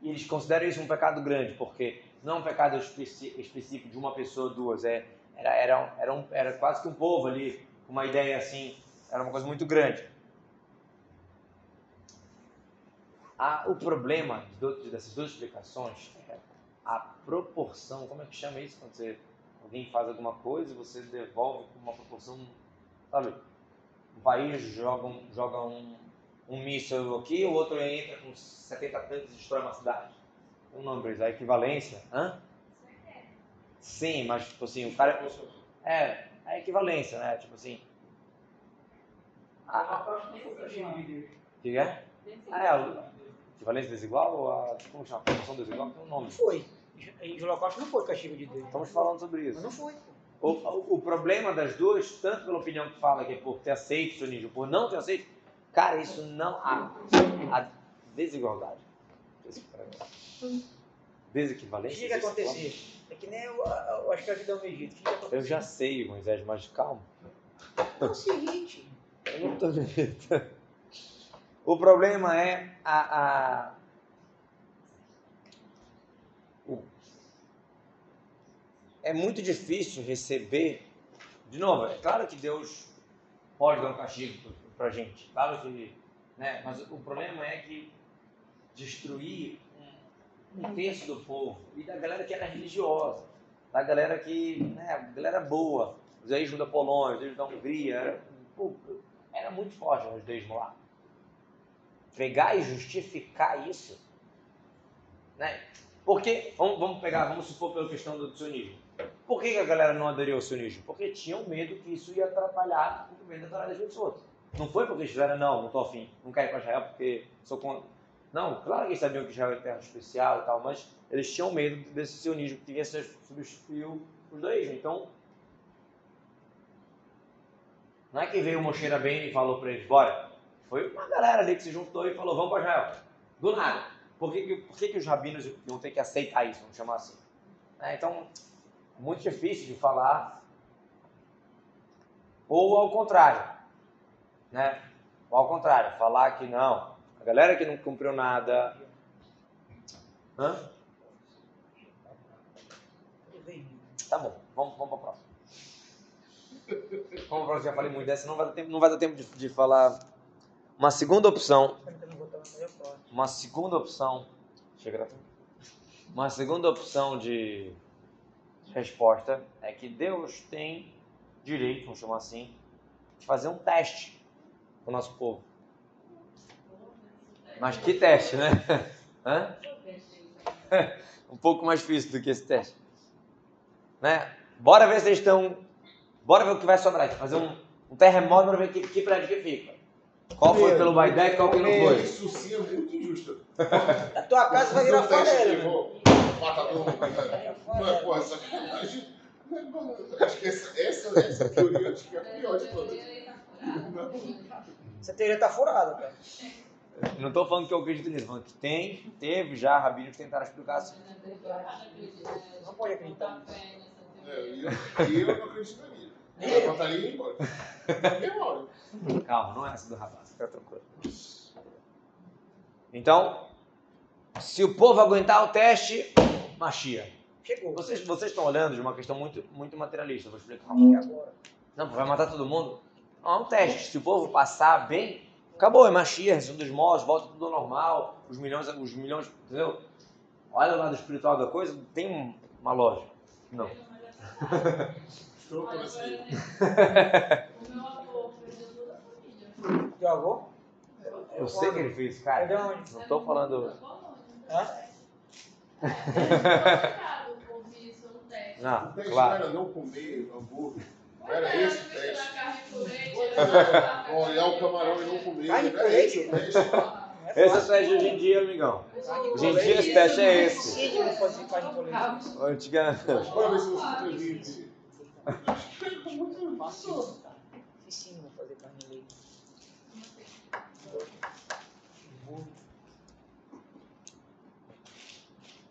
E eles consideram isso um pecado grande, porque não é um pecado específico de uma pessoa ou duas, é, era, era, era, um, era quase que um povo ali, uma ideia assim, era uma coisa muito grande. Ah, o problema dessas duas explicações é a proporção, como é que chama isso quando você alguém faz alguma coisa e você devolve com uma proporção, sabe? Um país joga um, joga um, um míssil aqui, o outro entra com 70 tanques e destrói uma cidade. Um nome para isso, a equivalência. Hã? Sim, mas tipo assim, o cara. É, a equivalência, né? Tipo assim. A... O que é? Ah, é a equivalência desigual ou a. Como chama? Proporção desigual? Tem um nome. Foi. E o holocausto não foi castigo de Deus. Estamos falando sobre isso. Mas não foi. O, o, o, problema das duas, tanto pela opinião que fala que é por ter aceito o sionismo, por não ter aceito, cara, isso não há. A desigualdade. Desequivalência. O que, que acontecer? É que nem o, a, a escravidão no Egito. Eu já sei, Moisés, mas calma. Não se irrite. Eu não tô me irritando. O problema é a, a é muito difícil receber. De novo, é claro que Deus pode dar um castigo para gente, claro que, né? Mas o problema é que destruir um, um terço do povo e da galera que era religiosa, da galera que, né, galera boa, os judaísmo da Polônia, os da Hungria, era, era muito forte o judaísmo lá. Pegar e justificar isso, né? Porque, vamos, vamos pegar, vamos supor pela questão do sionismo. Por que, a galera não aderiu ao sionismo? Porque tinham medo que isso ia atrapalhar o governo da Torá das pessoas. Não foi porque eles fizeram, não, não estou afim, não quero ir para Israel porque sou contra. Não, claro que eles sabiam que Israel é terra especial e tal, mas eles tinham medo desse sionismo que vinha substituir o judaísmo. Então, não é que veio o Moshe bem e falou para eles, bora. Foi uma galera ali que se juntou e falou, vamos para Israel. Do nada. Por que, por que, que os rabinos iam ter que aceitar isso, vamos chamar assim? É, então, muito difícil de falar. Ou ao contrário, né? Ou ao contrário, falar que não, a galera que não cumpriu nada. Hã? Tá bom, vamos, vamos para a próxima. Vamos para a próxima, já falei muito dessa, não vai dar tempo, não vai dar tempo de, de falar. Uma segunda opção uma segunda opção. Chega Uma segunda opção de resposta é que Deus tem direito, vamos chamar assim, de fazer um teste com o nosso povo. Mas que teste, né? Hã? um pouco mais difícil do que esse teste. Né? Bora ver se eles estão. Bora ver o que vai sobrar. Fazer um, um terremoto para ver que, que prédio que fica. Qual foi pelo Baidé e qual que não foi. Isso sim é muito injusto. A tua casa vai virar favela. de voo, Mata todo mundo. Não é, porra, sacanagem. Não é, Acho que essa, essa, essa teoria acho que é a pior de todas. Essa teoria tá furada, cara. Não estou falando que eu acredito nisso, falando que tem, teve já rabinos que tentaram explicar assim. Não pode acreditar. É, e eu, eu não acreditaria. Eu levantaria e ia embora. Hora. Calma, não é essa do rapaz, fica tranquilo. Então, se o povo aguentar o teste, machia. Chegou. Vocês, vocês estão olhando de uma questão muito, muito materialista, vou explicar. Agora? Não, vai matar todo mundo? Não, é um teste. Se o povo passar bem, acabou, é machia, resumo dos mortos, volta tudo ao normal, os milhões, os milhões, entendeu? Olha o lado espiritual da coisa, tem um- uma lógica. Não. Estou assim. O meu avô perdeu toda a família. Teu avô? Eu sei que ele fez, cara. Onde? Não estou falando. Hã? Não, O teste claro. era não comer hambúrguer. Era esse o teste. Olhar o camarão e não comer. Carne com Era leite? esse o teste. Não é Esse é o teste hoje em dia, amigão. Hoje em dia esse teste é esse. Não. Antigamente. Bora ver se você sobrevive. Fácil. Dificílimo fazer carne leite.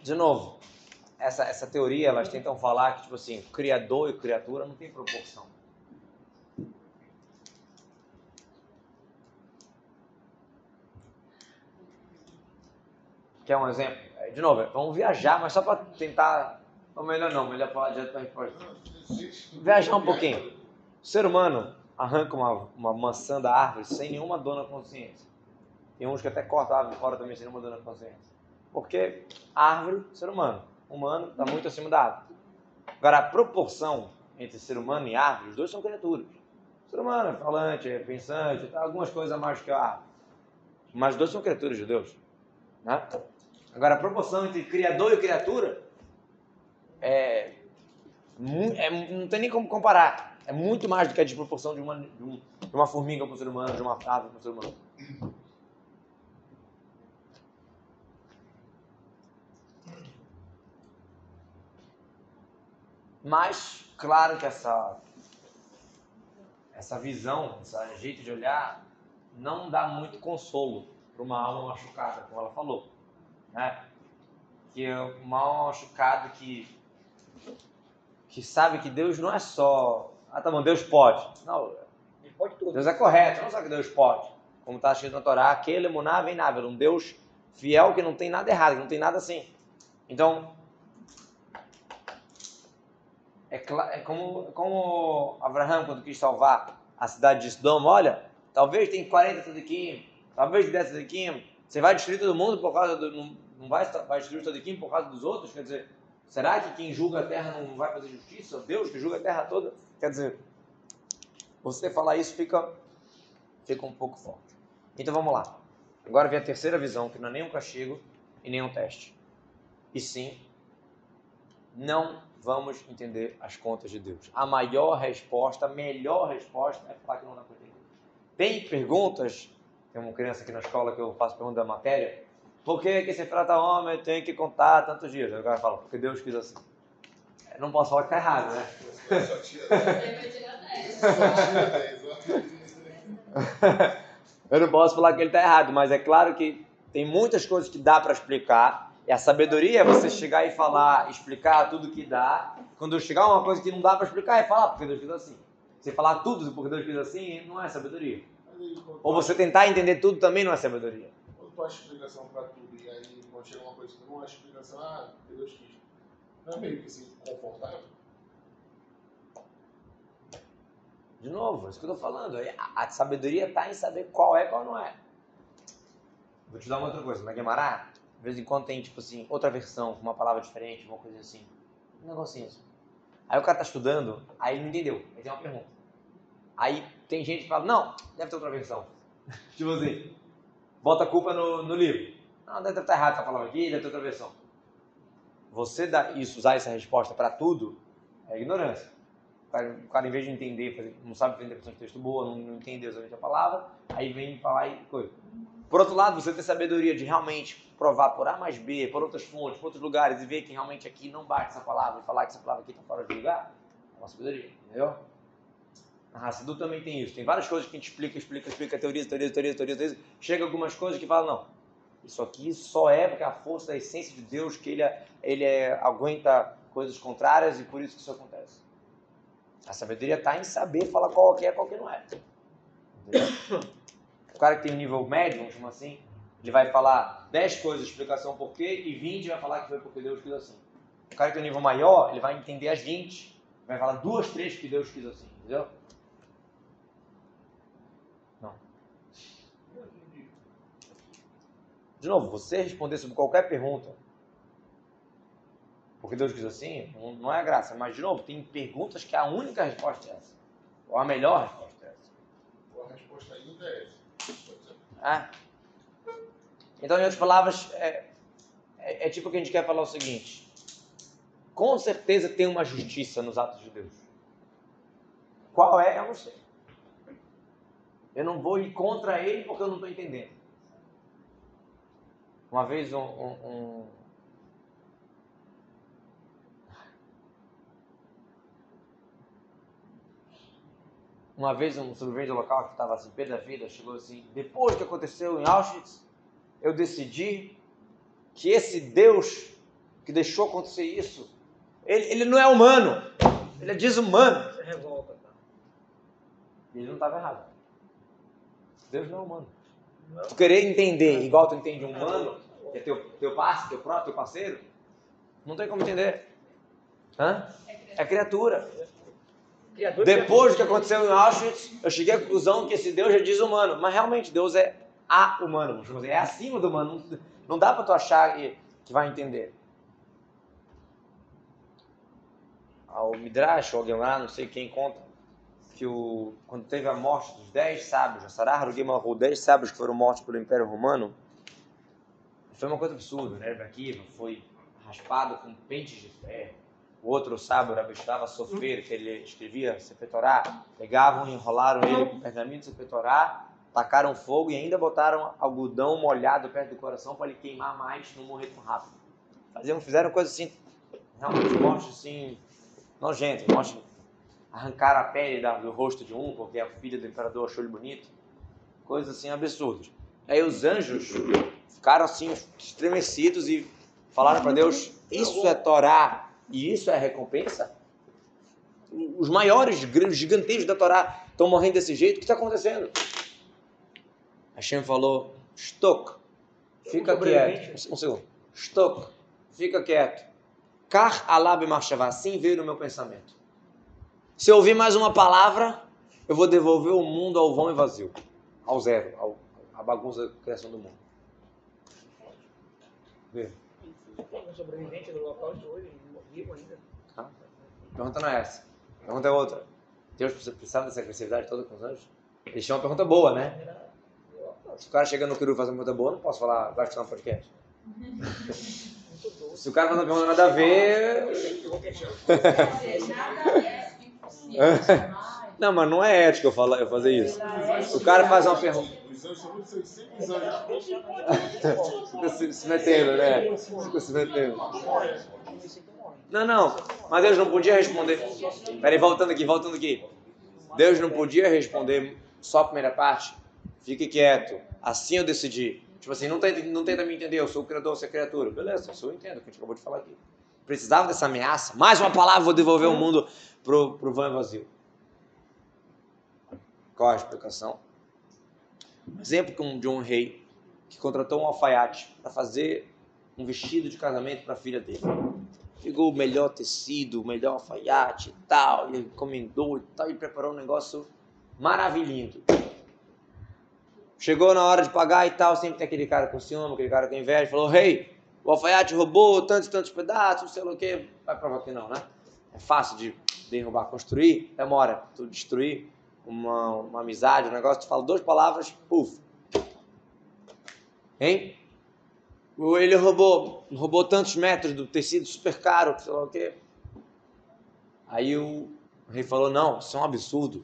De novo, essa, essa teoria, elas tentam falar que, tipo assim, criador e criatura não tem proporção. Quer um exemplo? De novo, vamos viajar, mas só para tentar. Ou melhor não, melhor falar direto para a resposta. Viajar um pouquinho. O ser humano arranca uma, uma maçã da árvore sem nenhuma dor na consciência. Tem uns que até cortam a árvore fora também sem nenhuma dor na consciência. Porque árvore, ser humano. Humano está muito acima da árvore. Agora, a proporção entre ser humano e árvore, os dois são criaturas. O ser humano é falante, é pensante, tá, algumas coisas a mais que a árvore. Mas os dois são criaturas de Deus. Né? Agora, a proporção entre criador e criatura é, é- não tem nem como comparar. É muito mais do que a desproporção de uma, um- de uma formiga para o ser humano, de uma árvore para o ser humano. Mas, claro que essa, essa visão, esse jeito de olhar, não dá muito consolo para uma alma machucada, como ela falou. Né? Que é uma alma machucada que, que sabe que Deus não é só. Ah, tá bom, Deus pode. Não, pode tudo. Deus é correto, não só que Deus pode. Como está escrito na Torá, aquele emuná vem nável, um Deus fiel que não tem nada errado, que não tem nada assim. Então, é, é como, como Abraão, quando quis salvar a cidade de Sodoma, olha, talvez tem 40 Tadiquim, talvez 10 Tadiquim, você vai destruir todo mundo por causa do... Não, não vai, vai destruir Tadiquim por causa dos outros? Quer dizer, será que quem julga a terra não vai fazer justiça? Deus que julga a terra toda? Quer dizer, você falar isso fica, fica um pouco forte. Então vamos lá. Agora vem a terceira visão, que não é nem um castigo e nem um teste. E sim, não vamos entender as contas de Deus. A maior resposta, a melhor resposta é falar que não dá para entender. Tem perguntas, tem uma criança aqui na escola que eu faço pergunta da matéria, por que, que se trata homem tem que contar tantos dias? O cara fala, porque Deus quis assim. Eu não posso falar que está errado, né? Só tira 10. Você vai tirar 10. Só tira 10. ó. Eu não posso falar que ele está errado, mas é claro que tem muitas coisas que dá para explicar. E a sabedoria é você chegar e falar, explicar tudo que dá. Quando chegar uma coisa que não dá para explicar, é falar porque Deus quis assim. Você falar tudo porque Deus quis assim, não é sabedoria. Ou você tentar entender tudo também não é sabedoria. Quando tu acha explicação pra tudo e aí quando chega uma coisa que não acha explicação, ah, Deus quis. Não é meio que assim, confortável? De novo, é isso que eu estou falando. A, a sabedoria está em saber qual é e qual não é. Vou te dar uma outra coisa. Na Guimarães, de vez em quando tem, tipo assim, outra versão, uma palavra diferente, uma coisa assim. Um negocinho assim. Aí o cara tá estudando, aí ele não entendeu. Aí tem uma pergunta. Aí tem gente que fala, não, deve ter outra versão. tipo assim, bota a culpa no, no livro. Não, deve estar errado essa palavra aqui, deve ter outra versão. Você dá isso, usar essa resposta para tudo, é ignorância. O cara, o cara, em vez de entender, não sabe fazer interpretação de texto boa, não, não entende exatamente a palavra, aí vem falar e coisa. Por outro lado, você ter sabedoria de realmente provar por A mais B, por outras fontes, por outros lugares, e ver que realmente aqui não bate essa palavra e falar que essa palavra aqui está fora de lugar, é uma sabedoria, entendeu? Na Hassidu também tem isso. Tem várias coisas que a gente explica, explica, explica, teoriza, teoriza, teoriza, teoriza. Chega algumas coisas que falam, não, isso aqui só é porque a força da essência de Deus, que ele, é- ele é- aguenta coisas contrárias e por isso que isso acontece. A sabedoria está em saber falar qual que é qual que não é. Entendeu? Cara que tem um nível médio, vamos chamar assim, ele vai falar 10 coisas, explicação por quê, e 20 vai falar que foi porque Deus quis assim. O cara que tem um nível maior, ele vai entender as 20, vai falar duas, três que Deus quis assim, entendeu? Não. De novo, você responder sobre qualquer pergunta, porque Deus quis assim, não- não é graça. Mas, de novo, tem perguntas que a única resposta é essa. Ou a melhor resposta é essa. Ou a resposta ainda é essa. É. Então, em outras palavras, é, é, é tipo que a gente quer falar o seguinte: com certeza tem uma justiça nos atos de Deus. Qual é? Eu não sei. Eu não vou ir contra ele porque eu não estou entendendo. Uma vez um- um- Uma vez um sobrevivente do local que estava assim, pé da vida, chegou assim, depois que aconteceu em Auschwitz, eu decidi que esse Deus que deixou acontecer isso, ele, ele não é humano, ele é desumano. Você revolta, tá? E ele não estava errado. Deus não é humano. Tu querer entender igual tu entende um humano, que é teu, teu parceiro, teu próprio, teu parceiro, não tem como entender. Hã? É criatura. Criador Depois do que aconteceu em Auschwitz, eu cheguei à conclusão que esse Deus é desumano. Mas realmente, Deus é a humano, vamos dizer, é acima do humano. Não- dá para tu achar que, que vai entender. Ao Midrash, ou alguém lá, não sei quem conta, que o, quando teve a morte dos dez sábios, a Sarah Rugimahu, dez sábios que foram mortos pelo Império Romano, foi uma coisa absurda, né? Akiva foi raspado com pentes de ferro. O outro sábio, Rabestava Sofrer, que ele escrevia Sefer Torá, pegavam e enrolaram ele com pergaminho de Sefer Torá, tacaram fogo e ainda botaram algodão molhado perto do coração para ele queimar mais, não morrer tão rápido. Faziam, fizeram coisa assim, realmente morte assim, nojenta, morte arrancaram a pele do rosto de um, porque a filha do imperador achou ele bonito. Coisas assim absurdas. Aí os anjos ficaram assim, estremecidos e falaram para Deus: Isso é Torá e isso é recompensa? Os maiores, os gigantescos da Torá Estão morrendo desse jeito? O que está acontecendo? Hashem falou, Stok, fica quieto. Um segundo. Stok, fica quieto. Kar alab marchava. Assim veio no meu pensamento. Se eu ouvir mais uma palavra, eu vou devolver o mundo ao vão e vazio. Ao zero. Ao, a bagunça da criação do mundo. Vê. Um sobrevivente do local de hoje, vivo ainda. Tá? Pergunta não é essa. Pergunta é outra. Deus precisava dessa agressividade toda com os anjos? Eles tinham uma pergunta boa, né? Se o cara chega no Kiru e faz uma pergunta boa, eu não posso falar, vai escutar um podcast. Se o cara faz uma pergunta nada a ver. É. Não, mas não é ético eu, falar, eu fazer isso. O cara faz uma pergunta. Se metendo, né? Fica se metendo. Não, não. Mas Deus não podia responder. Peraí, voltando aqui, voltando aqui. Deus não podia responder só a primeira parte. Fique quieto. Assim eu decidi. Tipo assim, não tenta, não tenta me entender. Eu sou o criador, você é criatura. Beleza, eu entendo, o que a gente acabou de falar aqui. Precisava dessa ameaça. Mais uma palavra, vou devolver o mundo pro, pro vão vazio. Qual a explicação? Um exemplo de um rei que contratou um alfaiate para fazer um vestido de casamento para a filha dele. Pegou o melhor tecido, o melhor alfaiate e tal, e encomendou e tal, e preparou um negócio maravilhoso. Chegou na hora de pagar e tal, sempre tem aquele cara com ciúme, aquele cara com inveja, falou, rei, o alfaiate roubou tantos e tantos pedaços, não sei lá o quê. Vai provar que não, né? É fácil de derrubar, construir, demora. Tu destruir uma, uma amizade, um negócio, tu fala duas palavras, puf. Hein? Ele roubou, roubou tantos metros do tecido super caro, sei lá o quê. Aí o rei falou, não, isso é um absurdo.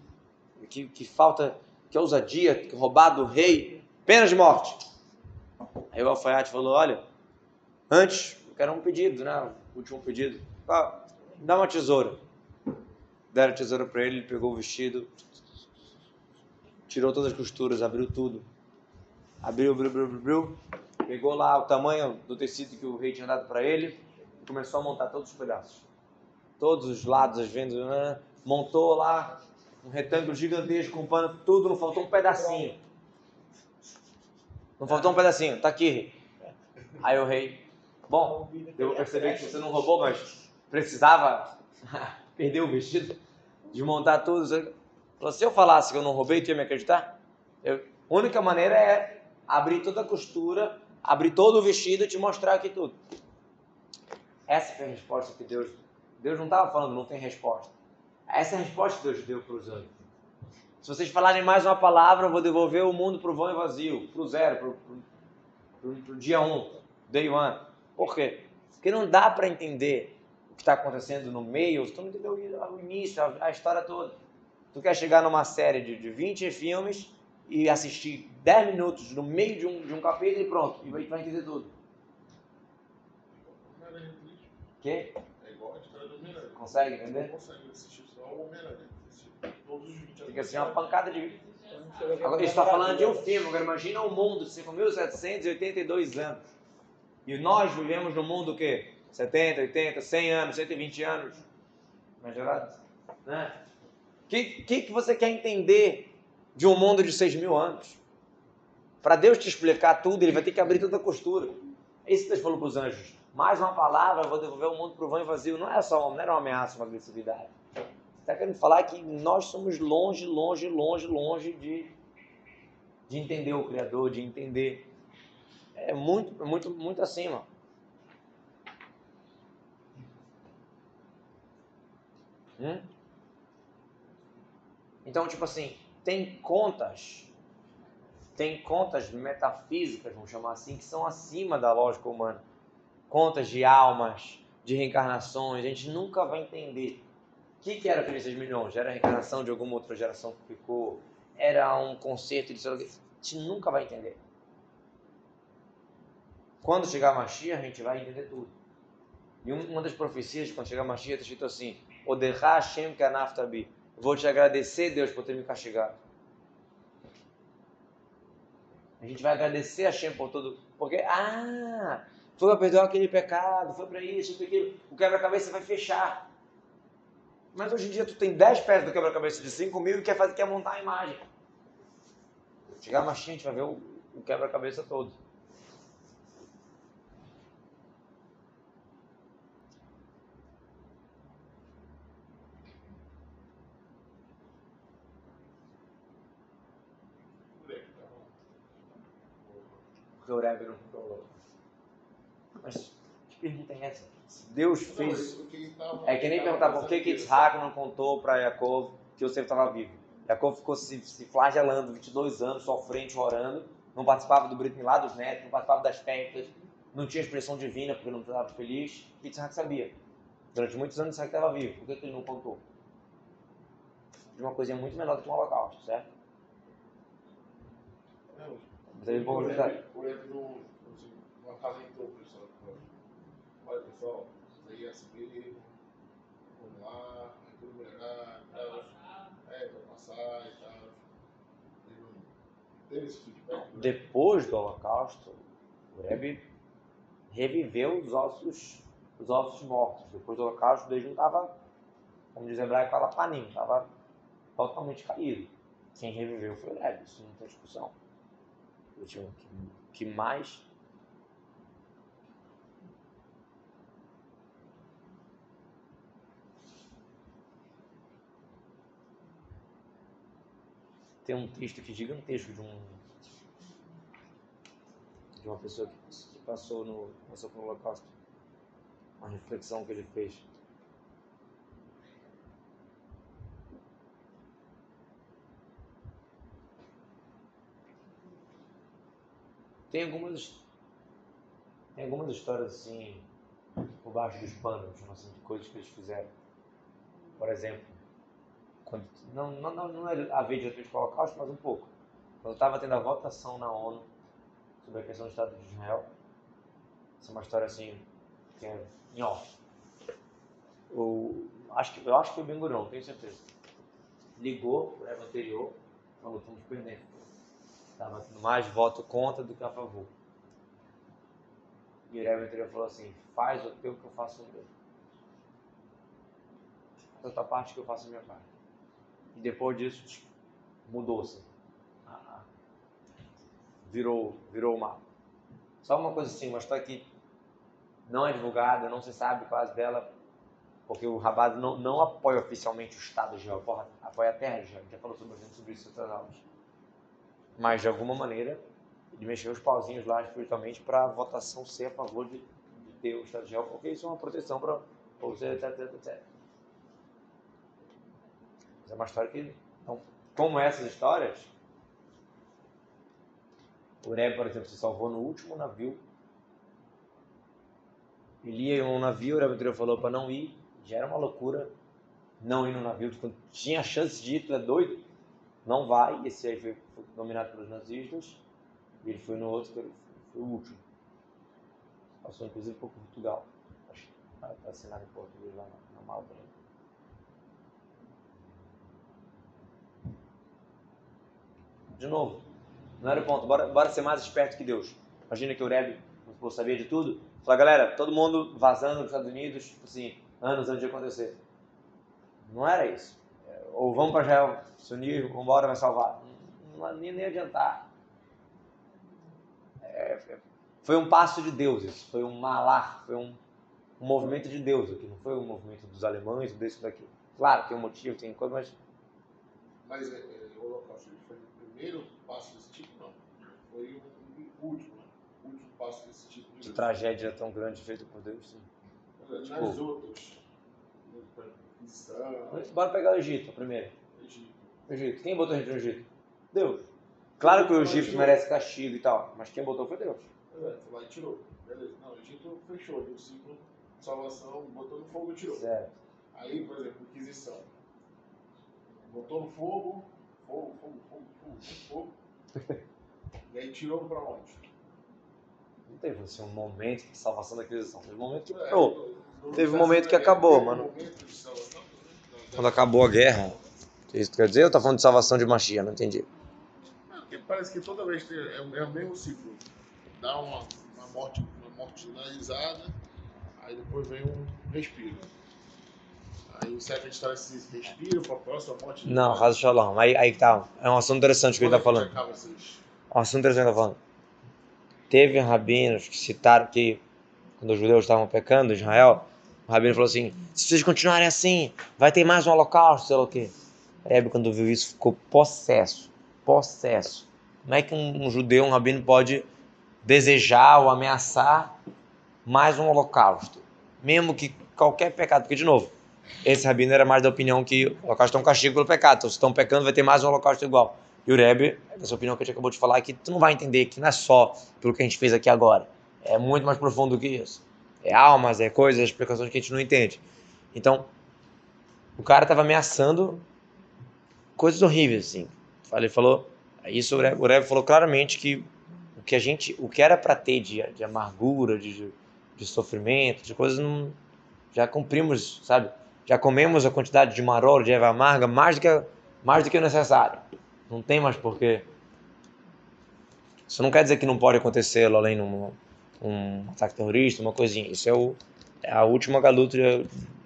Que, que falta, que ousadia, que roubar do rei, pena de morte. Aí o alfaiate falou, olha, antes, eu quero um pedido, né? Último pedido. Ah, dá uma tesoura. Deram a tesoura para ele, ele pegou o vestido, tirou todas as costuras, abriu tudo. Abriu, abriu, abriu, abriu. Pegou lá o tamanho do tecido que o rei tinha dado para ele e começou a montar todos os pedaços. Todos os lados, as vendas, né? montou lá um retângulo gigantesco com pano, tudo, não faltou um pedacinho. Não faltou um pedacinho, tá aqui. Aí o rei, bom, eu percebi que você não roubou, mas precisava perder o vestido, desmontar tudo. Falou, se eu falasse que eu não roubei, tu ia me acreditar? Eu, a única maneira é abrir toda a costura, abrir todo o vestido e te mostrar aqui tudo. Essa foi a resposta que Deus. Deus não estava falando, não tem resposta. Essa é a resposta que Deus deu para os anjos. Se vocês falarem mais uma palavra, eu vou devolver o mundo para o vão e vazio, para o zero, para o dia 1, um, day one. Por quê? Porque não dá para entender o que está acontecendo no meio, tu não entendeu o início, a, a história toda. Tu quer chegar numa série de, de 20 filmes e assistir 10 minutos no meio de um, de um capítulo e pronto, e vai, entender tudo. Quê? É igual a história do Homem-Aranha. Consegue Não entender? consegue assistir só o Homem-Aranha. Todos os 20 Fica assim uma pancada de. Agora, está falando de um filme, agora imagina um mundo de 5.782 anos. E nós vivemos num mundo o quê? 70, 80, 100 anos, 120 anos. Majorado? Né? O que, que, que você quer entender de um mundo de 6 mil anos? Para Deus te explicar tudo, ele vai ter que abrir toda a costura. É que Deus falou para os anjos. Mais uma palavra, vou devolver o mundo para o vão e vazio. Não é só não era uma ameaça, uma agressividade. Está querendo falar que nós somos longe, longe, longe, longe de, de entender o Criador, de entender. É muito, muito, muito acima. Hum? Então, tipo assim, tem contas, tem contas metafísicas, vamos chamar assim, que são acima da lógica humana. Contas de almas, de reencarnações, a gente nunca vai entender. O que, que era aqueles 6 milhões? Era a reencarnação de alguma outra geração que ficou? Era um conceito de? A gente nunca vai entender. Quando chegar a Mashiach, a gente vai entender tudo. E um- uma das profecias, quando chegar a Mashiach, está escrito assim: Oderra Hashem kanaftabi. Vou te agradecer, Deus, por ter me castigado. A gente vai agradecer a Hashem por tudo. Porque, ah, foi para perdoar aquele pecado, foi para isso, foi aquilo. O quebra-cabeça vai fechar. Mas hoje em dia tu tem 10 peças do quebra-cabeça de 5 mil e quer, fazer, quer montar a imagem. Chegar mais gente vai ver o, o quebra-cabeça todo. Porque o Rebbe não controlou. Mas que pergunta é essa? Se Deus fez. É que nem perguntar por que, Isaac não contou para Jacob que Yosef estava vivo. Jacob ficou se, se flagelando 22 anos, sofrendo, chorando, não participava do Brit Milá dos netos, não participava das festas, não tinha expressão divina porque não estava feliz. Isaac sabia? Durante muitos anos Isaac estava vivo. Por que, que ele não contou? De uma coisinha muito menor do que um holocausto, certo? Mas ele Por pode exemplo, por exemplo, não acalentou o pessoal. Olha, pessoal, isso aí é subir, vamos lá, é tudo melhorar, tal. É, vai passar e tal. Teve esse feedback. né? Depois do Holocausto, o Rebbe reviveu os ossos, os ossos mortos. Depois do Holocausto, ele não estava, como diz o hebraico, fala panim, estava totalmente caído. Quem reviveu foi o Rebbe, isso não tem discussão. O último que, que mais. Tem um texto aqui gigantesco de um de uma pessoa que, que passou no passou pelo holocausto uma reflexão que ele fez tem algumas tem algumas histórias assim por baixo dos panos assim, de coisas que eles fizeram por exemplo quando, não, não, não, não é a ver diretamente com o Holocausto, mas um pouco. Quando estava tendo a votação na ONU sobre a questão do Estado de Israel, essa é uma história assim, que é em off. O, acho que, eu acho que foi Ben Gurion, tenho certeza. Ligou para o anterior, falou, estamos perdendo. Estava tendo mais voto contra do que a favor. E o Rebbe anterior falou assim, faz o teu que eu faço o meu. Faz a tua parte que eu faço a minha parte. E depois disso, mudou-se. Virou, virou o mapa. Só uma coisa assim, uma história que não é divulgada, não se sabe quase dela, porque o Rabado não, não apoia oficialmente o Estado de Israel, apoia a terra de Israel. A gente já falou sobre, sobre isso em outras aulas. Mas, de alguma maneira, ele mexeu os pauzinhos lá espiritualmente para a votação ser a favor de, de ter o Estado de Israel, porque isso é uma proteção para você, etc, etc, etc. Mas é uma história que, então, como essas histórias, o Rebbe, por exemplo, se salvou no último navio. Ele ia em um navio, o Rebbe falou para não ir, já era uma loucura não ir no navio, quando tinha chance de ir, tu é doido, não vai, esse aí foi, foi nominado pelos nazistas, e ele foi no outro, que foi o último. Passou inclusive por Portugal, acho que está assinado em português lá na, na Malta. né? De novo, não era o ponto. Bora, bora ser mais esperto que Deus. Imagina que o Rebbe não sabia de tudo. Fala, galera, todo mundo vazando dos Estados Unidos, tipo assim, anos antes de acontecer. Não era isso. Ou vamos para Israel, se unir, vamos embora, vai salvar. Não, nem, nem adiantar. É, é, foi um passo de Deus isso. Foi um malar, foi um, um movimento de Deus aqui. Não foi um movimento dos alemães, desse daqui. Claro, tem um motivo, tem coisa, mas Mas é, é, o Holocausto foi o primeiro passo desse tipo? Não. Foi o, último, né? O último passo desse tipo de que tragédia tão grande feita por Deus. Sim. Nas Tipo- outras, Inquisição, Bora pegar o Egito primeiro. Egito. Egito. Quem botou a gente no Egito? Deus. Claro que o Egito merece castigo e tal, mas quem botou foi Deus. É, foi lá e tirou. Beleza. Não, o Egito fechou o ciclo de salvação, botou no fogo e tirou. Certo. Aí, por exemplo, Inquisição. Botou no fogo, fogo, fogo, fogo, fogo, fogo. e aí tirou pra onde? Não teve assim, um momento de salvação da Inquisição. Teve um momento que É, parou. Teve um momento que acabou, mano. Quando acabou a guerra. Isso quer dizer? Eu tô falando de salvação de Machia, não entendi. Porque parece que toda vez tem, é, o- é o mesmo ciclo. Dá uma, uma morte, uma morte generalizada, aí depois vem um respiro. Aí o Sefer está nesse respiro para a próxima morte? Não, Razo Shalom. Aí, aí tá. É um assunto interessante que ele tá é falando. Um assunto interessante que ele tá falando. Teve rabinos que citaram que, quando os judeus estavam pecando em Israel, o rabino falou assim: se vocês continuarem assim, vai ter mais um holocausto, sei lá o quê. Rebbe, quando viu isso, ficou possesso. Possesso. Como é que um, um judeu, um rabino, pode desejar ou ameaçar mais um holocausto? Mesmo que qualquer pecado. Porque, de novo, esse rabino era mais da opinião que o holocausto é um castigo pelo pecado. Então, se estão pecando, vai ter mais um holocausto igual. E o Rebbe, essa opinião que a gente acabou de falar, que tu não vai entender que não é só pelo que a gente fez aqui agora. É muito mais profundo do que isso. É almas, é coisas, explicações que a gente não entende. Então, o cara estava ameaçando coisas horríveis, assim. Ele falou, isso o Rebbe, o Rebbe falou claramente que o que a gente, o que era para ter de, de amargura, de, de sofrimento, de coisas, não, já cumprimos, sabe? Já comemos a quantidade de maror, de erva amarga, mais do que, mais do que o necessário. Não tem mais porquê. Isso não quer dizer que não pode acontecer além de um, ataque terrorista, uma coisinha. Isso é, o, é a última galuta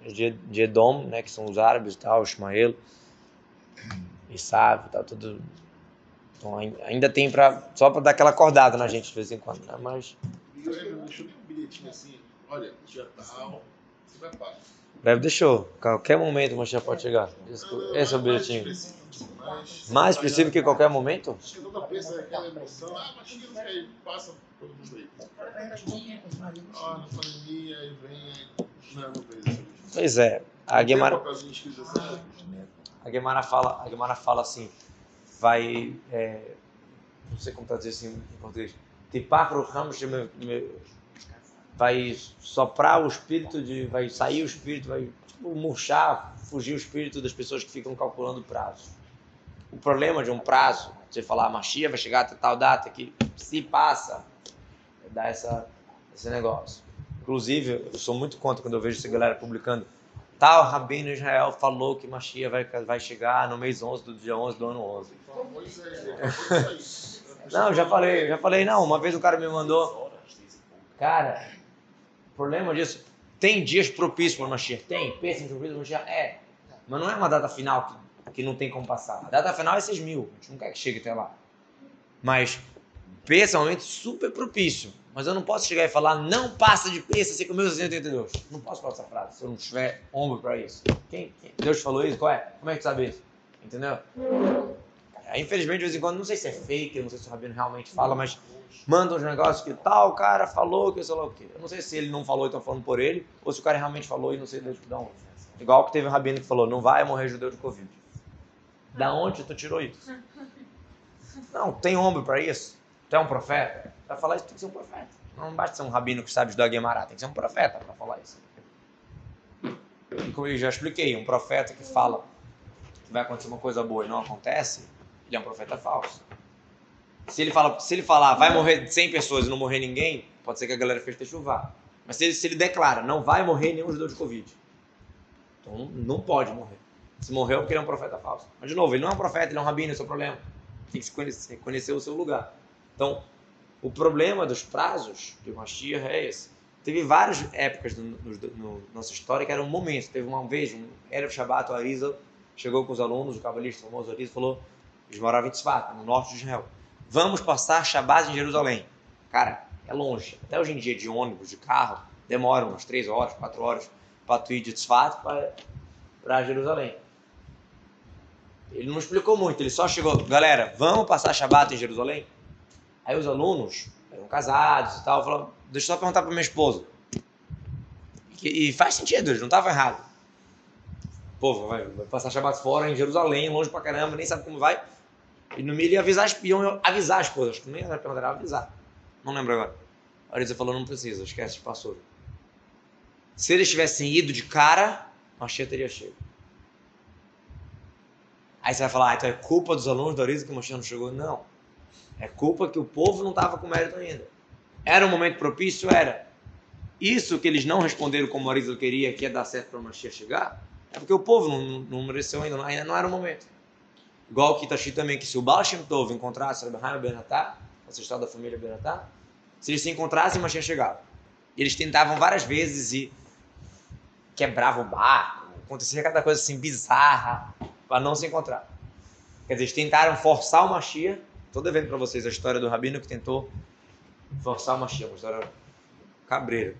de, de, Edom, né, que são os árabes e tal, Ismael, e tal, tudo. Então ai- ainda tem pra, só para dar aquela acordada na gente de vez em quando, né? Mas E o Rebbe deixou nem um bilhetinho assim, olha, dia tal. Breve deixou. Qualquer momento o Mashiach pode chegar. Esse, é o bilhetinho. Mais específico que qualquer momento? Pois é. A assim, a Guemara fala, a Guemara fala assim, vai, é, não sei como traduzir assim em português, Tipar ramos vai soprar o espírito de, vai sair o espírito, vai tipo, murchar, fugir o espírito das pessoas que ficam calculando prazo. O problema de um prazo, você falar, a Machia vai chegar até tal data que se passa, dá essa, esse negócio. Inclusive, eu sou muito contra quando eu vejo essa galera publicando tal rabino Israel falou que Machia vai, vai chegar no mês 11 do dia 11 do ano 11. Pois é. Não, já falei, já falei, não, uma vez o cara me mandou, cara, o problema disso, tem dias propícios para Mashiach? Tem, pensa em propício para Mashiach? É, mas não é uma data final que, que não tem como passar. A data final é 6 mil, a gente não quer que chegue até lá. Mas Peça é um momento super propício, mas eu não posso chegar e falar, não passa de peça, você comeu 682. Não posso falar essa frase, se eu não tiver ombro para isso. Quem, quem? Deus falou isso? Qual é? Como é que tu sabe isso? Entendeu? Infelizmente, de vez em quando, não sei se é fake, não sei se o Rabino realmente fala, mas manda uns negócios que tal cara falou que sei lá o quê. Eu não sei se ele não falou e estão falando por ele, ou se o cara realmente falou e não sei de onde. Igual que teve um rabino que falou, não vai morrer judeu de Covid. Da onde tu tirou isso? Não, tem ombro para isso. Tu é um profeta. Para falar isso tem que ser um profeta. Não basta ser um rabino que sabe estudar Guemará, tem que ser um profeta para falar isso. E como eu já expliquei, um profeta que fala que vai acontecer uma coisa boa e não acontece, ele é um profeta falso. Se ele, fala, se ele falar, vai morrer 100 pessoas e não morrer ninguém, pode ser que a galera fez chuvar. Mas se ele, se ele declara, não vai morrer nenhum judeu de Covid, então não pode morrer. Se morreu é porque ele é um profeta falso. Mas, de novo, ele não é um profeta, ele é um rabino, esse é o problema. Tem que se conhecer, conhecer o seu lugar. Então, o problema dos prazos de Mashiach é esse. Teve várias épocas no, no, no nossa história que eram momentos. Teve uma vez, um Erev Shabbat, o Arizal chegou com os alunos, o cabalista famoso Arizal falou, eles moravam em Tzfat, no norte de Israel. Vamos passar Shabbat em Jerusalém. Cara, é longe. Até hoje em dia, de ônibus, de carro, demora umas 3 horas, 4 horas para tu ir de Tzfat para Jerusalém. Ele não explicou muito, ele só chegou, galera, vamos passar Shabbat em Jerusalém? Aí os alunos, eram casados e tal, falaram, deixa eu só perguntar para minha esposa. E, e faz sentido, eles não estavam errados. Pô, vai, vai passar Shabbat fora em Jerusalém, longe pra caramba, nem sabe como vai. E no milho ia avisar, iam avisar a esposa, acho que nem era perguntar, era avisar. Não lembro agora. A Arisa falou, não precisa, esquece, passou. Se eles tivessem ido de cara, a Mashiach teria chego. Aí você vai falar, ah, então é culpa dos alunos da Arisa que o Mashiach não chegou? Não. É culpa que o povo não estava com mérito ainda. Era um momento propício? Era. Isso que eles não responderam como o Arisa queria, que ia dar certo para o Mashiach chegar, é porque o povo não, não mereceu ainda, ainda não era o momento. Igual que Itachi também, que se o Baal Shem Tov encontrasse Rabbi Haim Ben Hattah, ancestral da família Ben Hattah, se eles se encontrassem, Mashiach chegava. Eles tentavam várias vezes e quebravam o barco, Acontecia cada coisa assim bizarra para não se encontrar. Quer dizer, eles tentaram forçar o Machia. Estou devendo para vocês a história do rabino que tentou forçar o Machia, uma história cabreira.